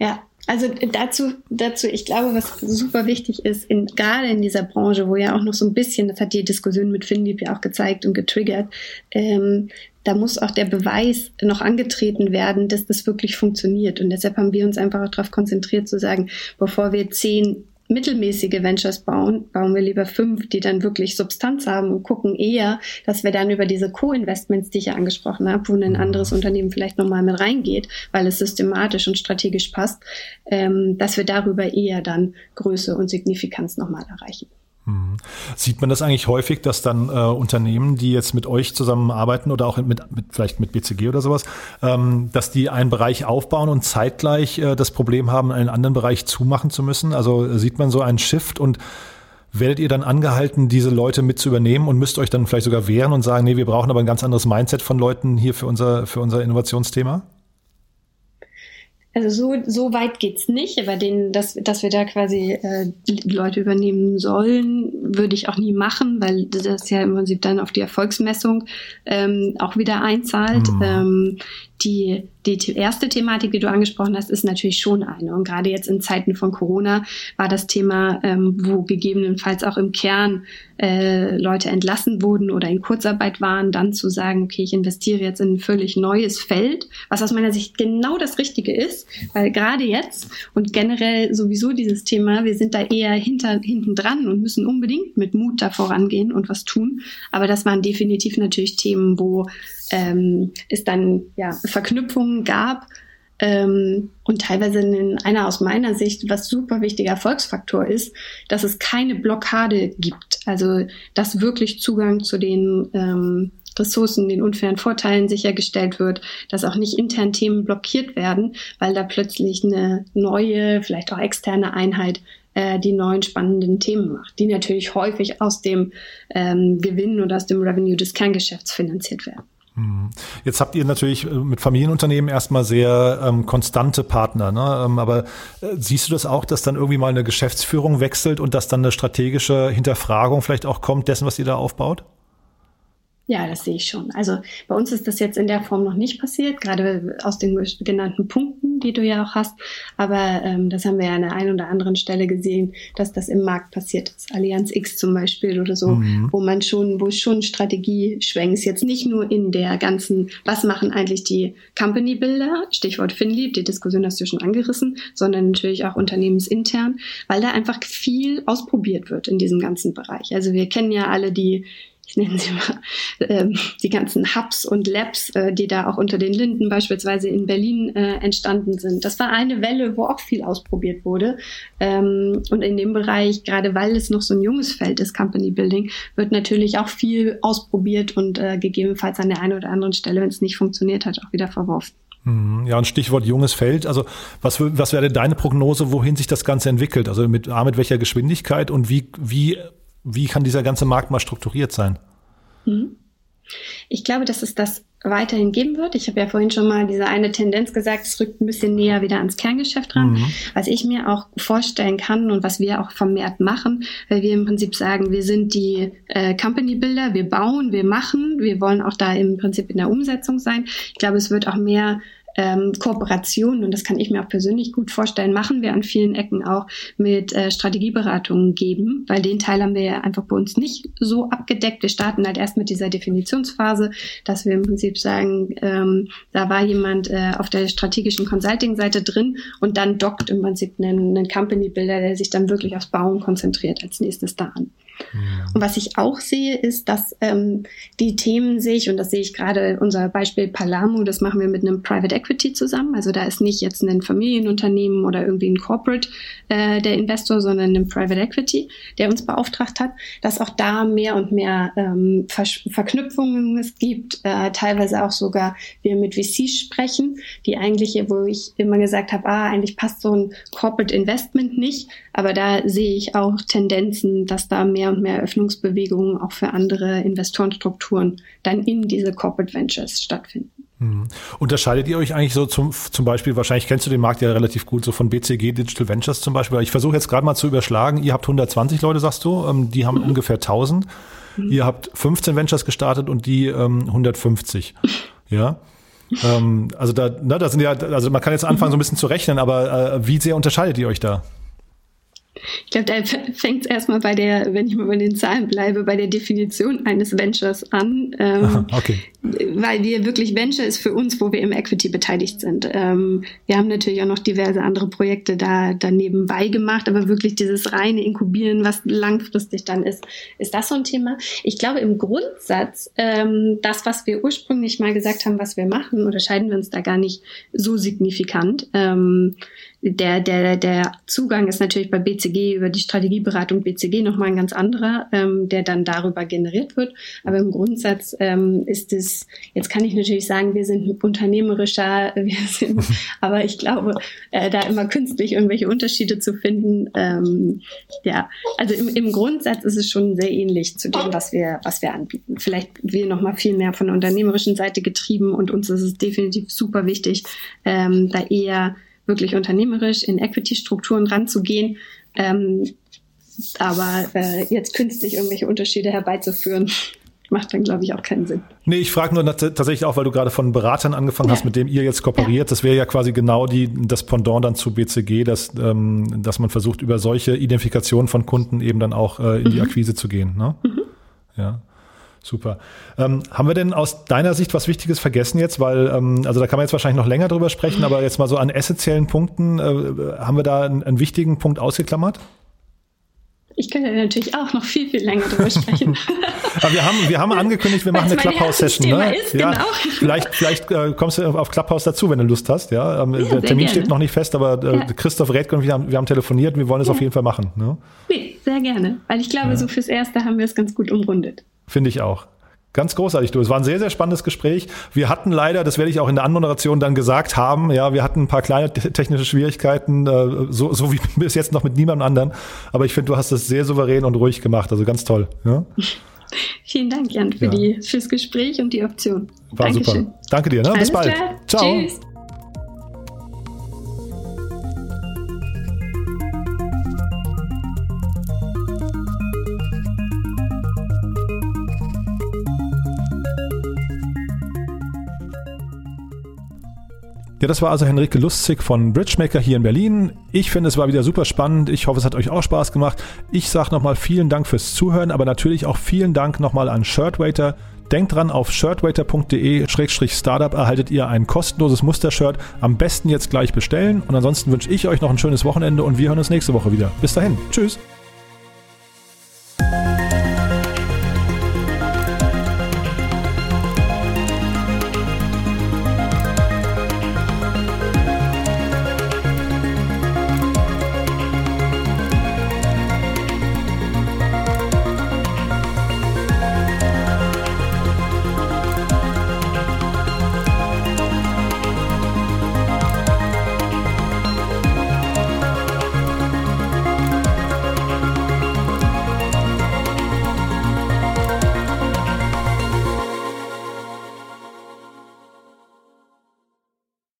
Ja, also dazu, dazu, ich glaube, was super wichtig ist, in, gerade in dieser Branche, wo ja auch noch so ein bisschen, das hat die Diskussion mit Finlieb ja auch gezeigt und getriggert, ähm, da muss auch der Beweis noch angetreten werden, dass das wirklich funktioniert. Und deshalb haben wir uns einfach auch darauf konzentriert zu sagen, bevor wir zehn mittelmäßige Ventures bauen, bauen wir lieber fünf, die dann wirklich Substanz haben und gucken eher, dass wir dann über diese Co-Investments, die ich ja angesprochen habe, wo ein anderes Unternehmen vielleicht nochmal mit reingeht, weil es systematisch und strategisch passt, ähm, dass wir darüber eher dann Größe und Signifikanz nochmal erreichen. Mhm. Sieht man das eigentlich häufig, dass dann äh, Unternehmen, die jetzt mit euch zusammenarbeiten oder auch mit, mit vielleicht mit BCG oder sowas, ähm, dass die einen Bereich aufbauen und zeitgleich äh, das Problem haben, einen anderen Bereich zumachen zu müssen? Also äh, sieht man so einen Shift und werdet ihr dann angehalten, diese Leute mit zu übernehmen und müsst euch dann vielleicht sogar wehren und sagen, nee, wir brauchen aber ein ganz anderes Mindset von Leuten hier für unser, für unser Innovationsthema? Also so, so weit geht's nicht, aber den, dass, dass wir da quasi äh, Leute übernehmen sollen, würde ich auch nie machen, weil das ja im Prinzip dann auf die Erfolgsmessung ähm, auch wieder einzahlt. Mhm. Ähm, die, die erste Thematik, die du angesprochen hast, ist natürlich schon eine. Und gerade jetzt in Zeiten von Corona war das Thema, ähm, wo gegebenenfalls auch im Kern äh, Leute entlassen wurden oder in Kurzarbeit waren, dann zu sagen, okay, ich investiere jetzt in ein völlig neues Feld, was aus meiner Sicht genau das Richtige ist, weil gerade jetzt und generell sowieso dieses Thema, wir sind da eher hinter, hinten dran und müssen unbedingt mit Mut da vorangehen und was tun. Aber das waren definitiv natürlich Themen, wo ähm, es dann ja Verknüpfungen gab ähm, und teilweise in einer aus meiner Sicht, was super wichtiger Erfolgsfaktor ist, dass es keine Blockade gibt. Also dass wirklich Zugang zu den ähm, Ressourcen, den unfairen Vorteilen sichergestellt wird, dass auch nicht intern Themen blockiert werden, weil da plötzlich eine neue, vielleicht auch externe Einheit äh, die neuen spannenden Themen macht, die natürlich häufig aus dem ähm, Gewinn oder aus dem Revenue des Kerngeschäfts finanziert werden. Mhm. Jetzt habt ihr natürlich äh, mit Familienunternehmen erstmal sehr ähm, konstante Partner, ne? Ähm, aber äh, siehst du das auch, dass dann irgendwie mal eine Geschäftsführung wechselt und dass dann eine strategische Hinterfragung vielleicht auch kommt dessen, was ihr da aufbaut? Ja, das sehe ich schon. Also bei uns ist das jetzt in der Form noch nicht passiert, gerade aus den genannten Punkten, die du ja auch hast. Aber ähm, das haben wir ja an der einen oder anderen Stelle gesehen, dass das im Markt passiert ist. Allianz X zum Beispiel oder so, mhm. wo man schon, wo schon Strategie schwenkt. Jetzt nicht nur in der ganzen, was machen eigentlich die Company Builder, Stichwort Finlieb, die Diskussion hast du schon angerissen, sondern natürlich auch unternehmensintern, weil da einfach viel ausprobiert wird in diesem ganzen Bereich. Also wir kennen ja alle die ich nenne sie mal, äh, die ganzen Hubs und Labs, äh, die da auch unter den Linden beispielsweise in Berlin äh, entstanden sind. Das war eine Welle, wo auch viel ausprobiert wurde. Ähm, und in dem Bereich, gerade weil es noch so ein junges Feld ist, Company Building, wird natürlich auch viel ausprobiert und äh, gegebenenfalls an der einen oder anderen Stelle, wenn es nicht funktioniert hat, auch wieder verworfen. Mhm. Ja, ein Stichwort junges Feld. Also was, was wäre deine Prognose, wohin sich das Ganze entwickelt? Also mit, mit welcher Geschwindigkeit und wie, wie wie kann dieser ganze Markt mal strukturiert sein? Mhm. Ich glaube, das ist das weiterhin geben wird. Ich habe ja vorhin schon mal diese eine Tendenz gesagt, es rückt ein bisschen näher wieder ans Kerngeschäft ran. Mhm. Was ich mir auch vorstellen kann und was wir auch vermehrt machen, weil wir im Prinzip sagen, wir sind die äh, Company Builder, wir bauen, wir machen, wir wollen auch da im Prinzip in der Umsetzung sein. Ich glaube, es wird auch mehr ähm, Kooperationen, und das kann ich mir auch persönlich gut vorstellen, machen wir an vielen Ecken auch mit äh, Strategieberatungen geben, weil den Teil haben wir ja einfach bei uns nicht so abgedeckt. Wir starten halt erst mit dieser Definitionsphase, dass wir im Prinzip sagen, ähm, da war jemand äh, auf der strategischen Consulting-Seite drin und dann dockt im Prinzip einen, einen Company-Builder, der sich dann wirklich aufs Bauen konzentriert als nächstes da an. Und was ich auch sehe, ist, dass ähm, die Themen sich, und das sehe ich gerade unser Beispiel Palamo, das machen wir mit einem Private Equity zusammen. Also da ist nicht jetzt ein Familienunternehmen oder irgendwie ein Corporate äh, der Investor, sondern ein Private Equity, der uns beauftragt hat, dass auch da mehr und mehr ähm, Ver Verknüpfungen es gibt, äh, teilweise auch sogar wir mit VCs sprechen, die eigentlich, wo ich immer gesagt habe, ah, eigentlich passt so ein Corporate Investment nicht, aber da sehe ich auch Tendenzen, dass da mehr und mehr Öffnungsbewegungen auch für andere Investorenstrukturen dann in diese Corporate Ventures stattfinden. Mhm. Unterscheidet ihr euch eigentlich so zum, zum Beispiel, wahrscheinlich kennst du den Markt ja relativ gut, so von BCG Digital Ventures zum Beispiel. Ich versuche jetzt gerade mal zu überschlagen. Ihr habt 120 Leute, sagst du, ähm, die haben mhm. <laughs> ungefähr 1000. Mhm. Ihr habt 15 Ventures gestartet und die ähm, 150. <laughs> Ja. ähm, also da, ne, da sind ja, also man kann jetzt anfangen, so ein bisschen zu rechnen, aber äh, wie sehr unterscheidet ihr euch da? Ich glaube, da fängt es erstmal bei der, wenn ich mal bei den Zahlen bleibe, bei der Definition eines Ventures an. Ähm, okay. Weil wir wirklich Venture ist für uns, wo wir im Equity beteiligt sind. Ähm, wir haben natürlich auch noch diverse andere Projekte da daneben beigemacht, aber wirklich dieses reine Inkubieren, was langfristig dann ist, ist das so ein Thema. Ich glaube, im Grundsatz, ähm, das, was wir ursprünglich mal gesagt haben, was wir machen, unterscheiden wir uns da gar nicht so signifikant. Ähm, der, der, der Zugang ist natürlich bei BCG über die Strategieberatung BCG nochmal ein ganz anderer, ähm, der dann darüber generiert wird. Aber im Grundsatz ähm, ist es, jetzt kann ich natürlich sagen, wir sind unternehmerischer, wir sind, <laughs> aber ich glaube, äh, da immer künstlich irgendwelche Unterschiede zu finden, ähm, ja, also im, im Grundsatz ist es schon sehr ähnlich zu dem, was wir, was wir anbieten. Vielleicht wir nochmal viel mehr von der unternehmerischen Seite getrieben und uns ist es definitiv super wichtig, ähm, da eher wirklich unternehmerisch in Equity-Strukturen ranzugehen. Ähm, aber äh, jetzt künstlich irgendwelche Unterschiede herbeizuführen, <laughs> macht dann, glaube ich, auch keinen Sinn. Nee, ich frage nur tatsächlich auch, weil du gerade von Beratern angefangen ja. hast, mit dem ihr jetzt kooperiert. Ja. Das wäre ja quasi genau die, das Pendant dann zu BCG, dass, ähm, dass man versucht, über solche Identifikationen von Kunden eben dann auch äh, in mhm. die Akquise zu gehen. Ne? Mhm. Ja. Super. Ähm, haben wir denn aus deiner Sicht was Wichtiges vergessen jetzt? Weil, ähm, also da kann man jetzt wahrscheinlich noch länger drüber sprechen, aber jetzt mal so an essentiellen Punkten, äh, haben wir da einen, einen wichtigen Punkt ausgeklammert? Ich könnte natürlich auch noch viel, viel länger drüber sprechen. <laughs> aber wir haben, wir haben angekündigt, wir machen eine Clubhouse-Session. Ne? Ist, ja, genau. Vielleicht, vielleicht äh, kommst du auf Clubhouse dazu, wenn du Lust hast. Ja, ähm, ja der Termin gerne. steht noch nicht fest, aber äh, ja. Christoph Redke und wir haben, wir haben telefoniert, wir wollen es auf jeden Fall machen. Ne? Nee, sehr gerne. Weil ich glaube, so fürs Erste haben wir es ganz gut umrundet. Finde ich auch. Ganz großartig, du. Es war ein sehr, sehr spannendes Gespräch. Wir hatten leider, das werde ich auch in der Anmoderation dann gesagt haben, ja, wir hatten ein paar kleine technische Schwierigkeiten, äh, so, so wie <laughs> bis jetzt noch mit niemandem anderen. Aber ich finde, du hast das sehr souverän und ruhig gemacht. Also ganz toll. Ja? <laughs> Vielen Dank, Jan, für ja. die, fürs Gespräch und die Option. War Dankeschön. super. Danke dir. Ne? Bis bald. Klar. Ciao. Tschüss. Ja, das war also Henrike Lustig von Bridgemaker hier in Berlin. Ich finde, es war wieder super spannend. Ich hoffe, es hat euch auch Spaß gemacht. Ich sage nochmal vielen Dank fürs Zuhören, aber natürlich auch vielen Dank nochmal an Shirtwaiter. Denkt dran, auf shirtwaiter.de-startup erhaltet ihr ein kostenloses Mustershirt. Am besten jetzt gleich bestellen. Und ansonsten wünsche ich euch noch ein schönes Wochenende und wir hören uns nächste Woche wieder. Bis dahin. Tschüss.